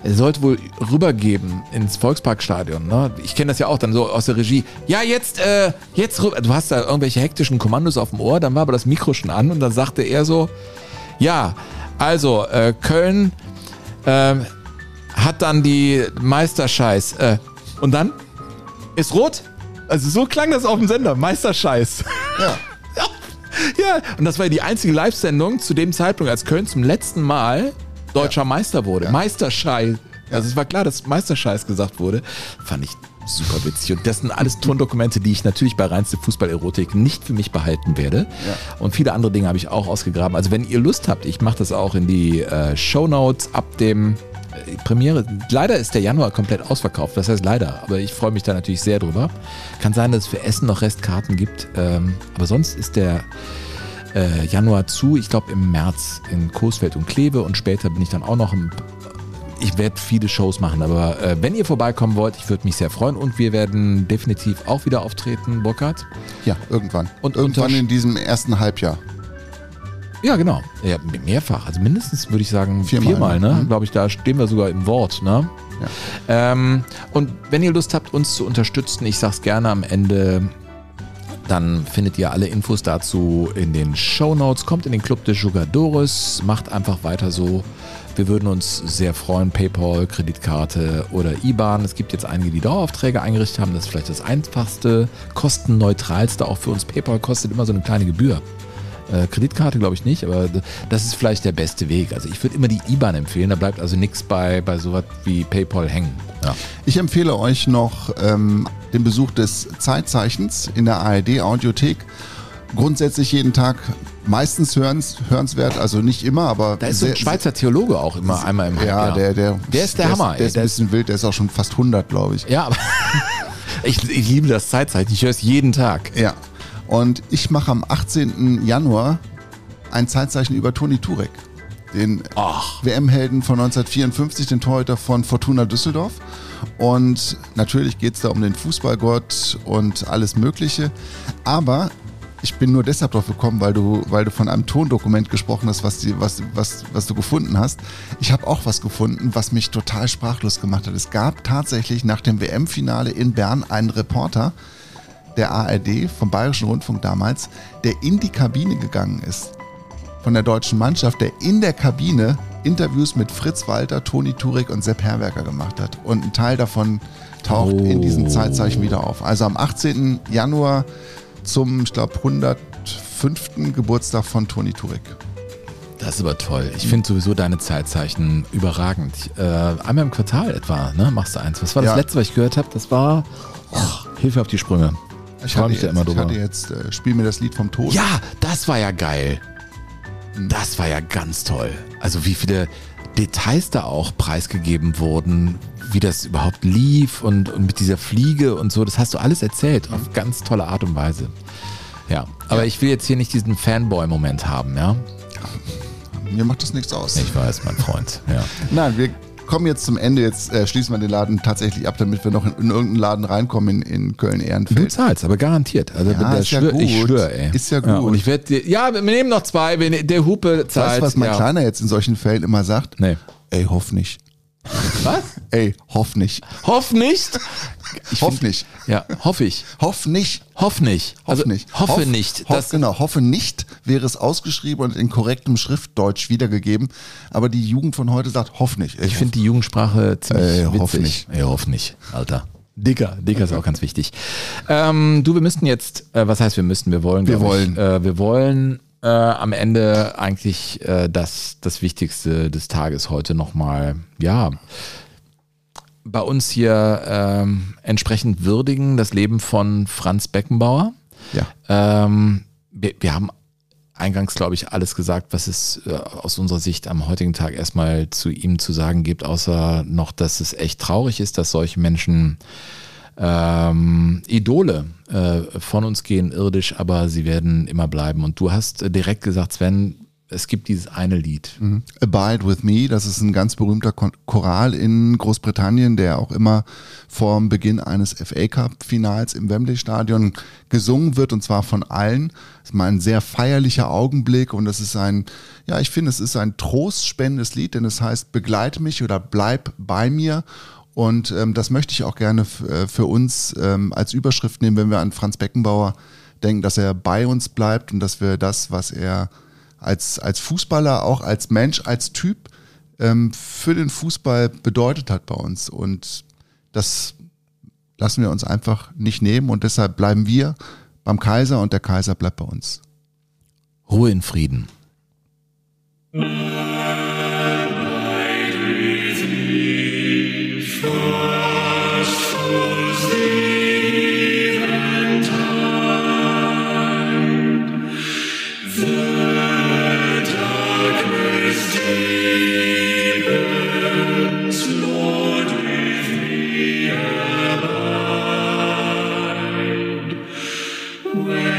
[SPEAKER 3] er sollte wohl rübergeben ins Volksparkstadion. Ne? Ich kenne das ja auch dann so aus der Regie. Ja, jetzt, äh, jetzt rüber. Du hast da irgendwelche hektischen Kommandos auf dem Ohr, dann war aber das Mikro schon an und dann sagte er so, ja, also äh, Köln ähm, hat dann die Meisterscheiß. Äh, und dann ist rot. Also so klang das auf dem Sender. Meisterscheiß.
[SPEAKER 2] Ja.
[SPEAKER 3] Ja, und das war ja die einzige Live-Sendung zu dem Zeitpunkt, als Köln zum letzten Mal deutscher Meister wurde. Meisterscheiß. Also es war klar, dass Meisterscheiß gesagt wurde. Fand ich super witzig. Und das sind alles Tondokumente, die ich natürlich bei reinste Fußballerotik nicht für mich behalten werde. Und viele andere Dinge habe ich auch ausgegraben. Also wenn ihr Lust habt, ich mache das auch in die äh, Shownotes ab dem Premiere. Leider ist der Januar komplett ausverkauft. Das heißt leider, aber ich freue mich da natürlich sehr drüber. Kann sein, dass es für Essen noch Restkarten gibt. Ähm, aber sonst ist der äh, Januar zu. Ich glaube im März in Coesfeld und Kleve und später bin ich dann auch noch im ich werde viele Shows machen, aber äh, wenn ihr vorbeikommen wollt, ich würde mich sehr freuen und wir werden definitiv auch wieder auftreten, Burkhard.
[SPEAKER 2] Ja, irgendwann.
[SPEAKER 3] Und
[SPEAKER 2] irgendwann in diesem ersten Halbjahr.
[SPEAKER 3] Ja, genau. Ja, mehrfach. Also mindestens würde ich sagen
[SPEAKER 2] Viermal,
[SPEAKER 3] viermal,
[SPEAKER 2] ne?
[SPEAKER 3] ne? Glaube ich, da stehen wir sogar im Wort, ne? Ähm, und wenn ihr Lust habt, uns zu unterstützen, ich sag's gerne am Ende, dann findet ihr alle Infos dazu in den Show Notes. Kommt in den Club des Jugadores, macht einfach weiter so. Wir würden uns sehr freuen. PayPal, Kreditkarte oder IBAN. Es gibt jetzt einige, die Daueraufträge eingerichtet haben. Das ist vielleicht das einfachste, kostenneutralste auch für uns. PayPal kostet immer so eine kleine Gebühr. Äh, Kreditkarte glaube ich nicht, aber das ist vielleicht der beste Weg. Also ich würde immer die IBAN empfehlen. Da bleibt also nichts bei, bei sowas wie PayPal hängen. Ja.
[SPEAKER 2] Ich empfehle euch noch ähm, den Besuch des Zeitzeichens in der ARD Audiothek. Grundsätzlich jeden Tag, meistens hörens, hörenswert, also nicht immer, aber
[SPEAKER 3] Da ist so ein Schweizer Theologe auch immer einmal im
[SPEAKER 2] Ja,
[SPEAKER 3] Halbjahr.
[SPEAKER 2] der, der,
[SPEAKER 3] Der ist der Hammer,
[SPEAKER 2] Der
[SPEAKER 3] ey.
[SPEAKER 2] ist ein bisschen wild, der ist auch schon fast 100, glaube ich.
[SPEAKER 3] Ja, aber ich, ich liebe das Zeitzeichen. Ich höre es jeden Tag.
[SPEAKER 2] Ja. Und ich mache am 18. Januar ein Zeitzeichen über Toni Turek, den WM-Helden von 1954, den Torhüter von Fortuna Düsseldorf. Und natürlich geht es da um den Fußballgott und alles Mögliche. Aber ich bin nur deshalb drauf gekommen, weil du, weil du von einem Tondokument gesprochen hast, was, die, was, was, was du gefunden hast. Ich habe auch was gefunden, was mich total sprachlos gemacht hat. Es gab tatsächlich nach dem WM-Finale in Bern einen Reporter, der ARD, vom Bayerischen Rundfunk damals, der in die Kabine gegangen ist, von der deutschen Mannschaft, der in der Kabine Interviews mit Fritz Walter, Toni Turek und Sepp Herberger gemacht hat. Und ein Teil davon taucht in diesem Zeitzeichen wieder auf. Also am 18. Januar zum, ich glaube, 105. Geburtstag von Toni Turek.
[SPEAKER 3] Das ist aber toll. Ich finde sowieso deine Zeitzeichen überragend. Äh, einmal im Quartal etwa, ne? Machst du eins. Was war das
[SPEAKER 2] Ja.
[SPEAKER 3] letzte, was ich gehört habe? Das war oh, Hilfe auf die Sprünge.
[SPEAKER 2] Ich
[SPEAKER 3] freu
[SPEAKER 2] hatte
[SPEAKER 3] mich da
[SPEAKER 2] jetzt,
[SPEAKER 3] immer
[SPEAKER 2] ich
[SPEAKER 3] drüber.
[SPEAKER 2] hatte jetzt äh, Spiel mir das Lied vom Tod.
[SPEAKER 3] Ja, das war ja geil. Das war ja ganz toll. Also wie viele Details da auch preisgegeben wurden, wie das überhaupt lief und, und mit dieser Fliege und so. Das hast du alles erzählt auf ganz tolle Art und Weise. Ja, aber ich will jetzt hier nicht diesen Fanboy-Moment haben, ja?
[SPEAKER 2] Mir macht das nichts aus.
[SPEAKER 3] Ich weiß, mein Freund. Ja.
[SPEAKER 2] Nein, wir kommen jetzt zum Ende. Jetzt äh, schließen wir den Laden tatsächlich ab, damit wir noch in, in irgendeinen Laden reinkommen in, in
[SPEAKER 3] Du
[SPEAKER 2] Köln-Ehrenfeld.
[SPEAKER 3] zahlst, aber garantiert. Also
[SPEAKER 2] Ja,
[SPEAKER 3] der
[SPEAKER 2] ist ja
[SPEAKER 3] schwör, ich
[SPEAKER 2] gut.
[SPEAKER 3] schwöre, ey.
[SPEAKER 2] Ist ja
[SPEAKER 3] Ja,
[SPEAKER 2] gut.
[SPEAKER 3] und ich werde dir, ja, wir nehmen noch zwei, ne- der Hupe zahlt.
[SPEAKER 2] Weißt du, was mein
[SPEAKER 3] ja.
[SPEAKER 2] Kleiner jetzt in solchen Fällen immer sagt?
[SPEAKER 3] Nee.
[SPEAKER 2] Ey, hoff nicht.
[SPEAKER 3] Was?
[SPEAKER 2] Ey, hoff nicht.
[SPEAKER 3] Hoff nicht. Ich
[SPEAKER 2] hoff
[SPEAKER 3] find-
[SPEAKER 2] nicht.
[SPEAKER 3] Ja, hoffe ich.
[SPEAKER 2] Hoff nicht.
[SPEAKER 3] Hoff nicht.
[SPEAKER 2] Hoff
[SPEAKER 3] Also,
[SPEAKER 2] nicht.
[SPEAKER 3] Hoffe
[SPEAKER 2] Hoff-
[SPEAKER 3] nicht.
[SPEAKER 2] Hoff,
[SPEAKER 3] dass-
[SPEAKER 2] genau, hoffe nicht wäre es ausgeschrieben und in korrektem Schriftdeutsch wiedergegeben. Aber die Jugend von heute sagt, hoff nicht. Ey,
[SPEAKER 3] Ich finde die Jugendsprache ziemlich
[SPEAKER 2] Ey,
[SPEAKER 3] witzig.
[SPEAKER 2] hoff nicht.
[SPEAKER 3] Ey, hoff nicht, Alter. Dicker, dicker ist auch ganz wichtig. Ähm, du, wir müssten jetzt, äh, was heißt wir müssten, wir wollen,
[SPEAKER 2] Wir wollen.
[SPEAKER 3] Ich, äh, wir wollen äh, am Ende eigentlich äh, das, das Wichtigste des Tages heute nochmal, ja, bei uns hier ähm, entsprechend würdigen, das Leben von Franz Beckenbauer.
[SPEAKER 2] Ja.
[SPEAKER 3] Ähm, wir, wir haben eingangs, glaube ich, alles gesagt, was es äh, aus unserer Sicht am heutigen Tag erstmal zu ihm zu sagen gibt, außer noch, dass es echt traurig ist, dass solche Menschen ähm, Idole äh, von uns gehen irdisch, aber sie werden immer bleiben. Und du hast äh, direkt gesagt, Sven, es gibt dieses eine Lied.
[SPEAKER 2] Mhm. Abide with Me, das ist ein ganz berühmter Choral in Großbritannien, der auch immer vorm Beginn eines FA Cup Finals im Wembley Stadion gesungen wird und zwar von allen. Das ist mal ein sehr feierlicher Augenblick und das ist ein, ja, ich finde, es ist ein trostspendendes Lied, denn es heißt begleite mich oder bleib bei mir. Und ähm, das möchte ich auch gerne äh, für uns ähm, als Überschrift nehmen, wenn wir an Franz Beckenbauer denken, dass er bei uns bleibt und dass wir das, was er als, als Fußballer, auch als Mensch, als Typ ähm, für den Fußball bedeutet hat bei uns. Und das lassen wir uns einfach nicht nehmen und deshalb bleiben wir beim Kaiser und der Kaiser bleibt bei uns.
[SPEAKER 3] Ruhe in Frieden.
[SPEAKER 6] Oh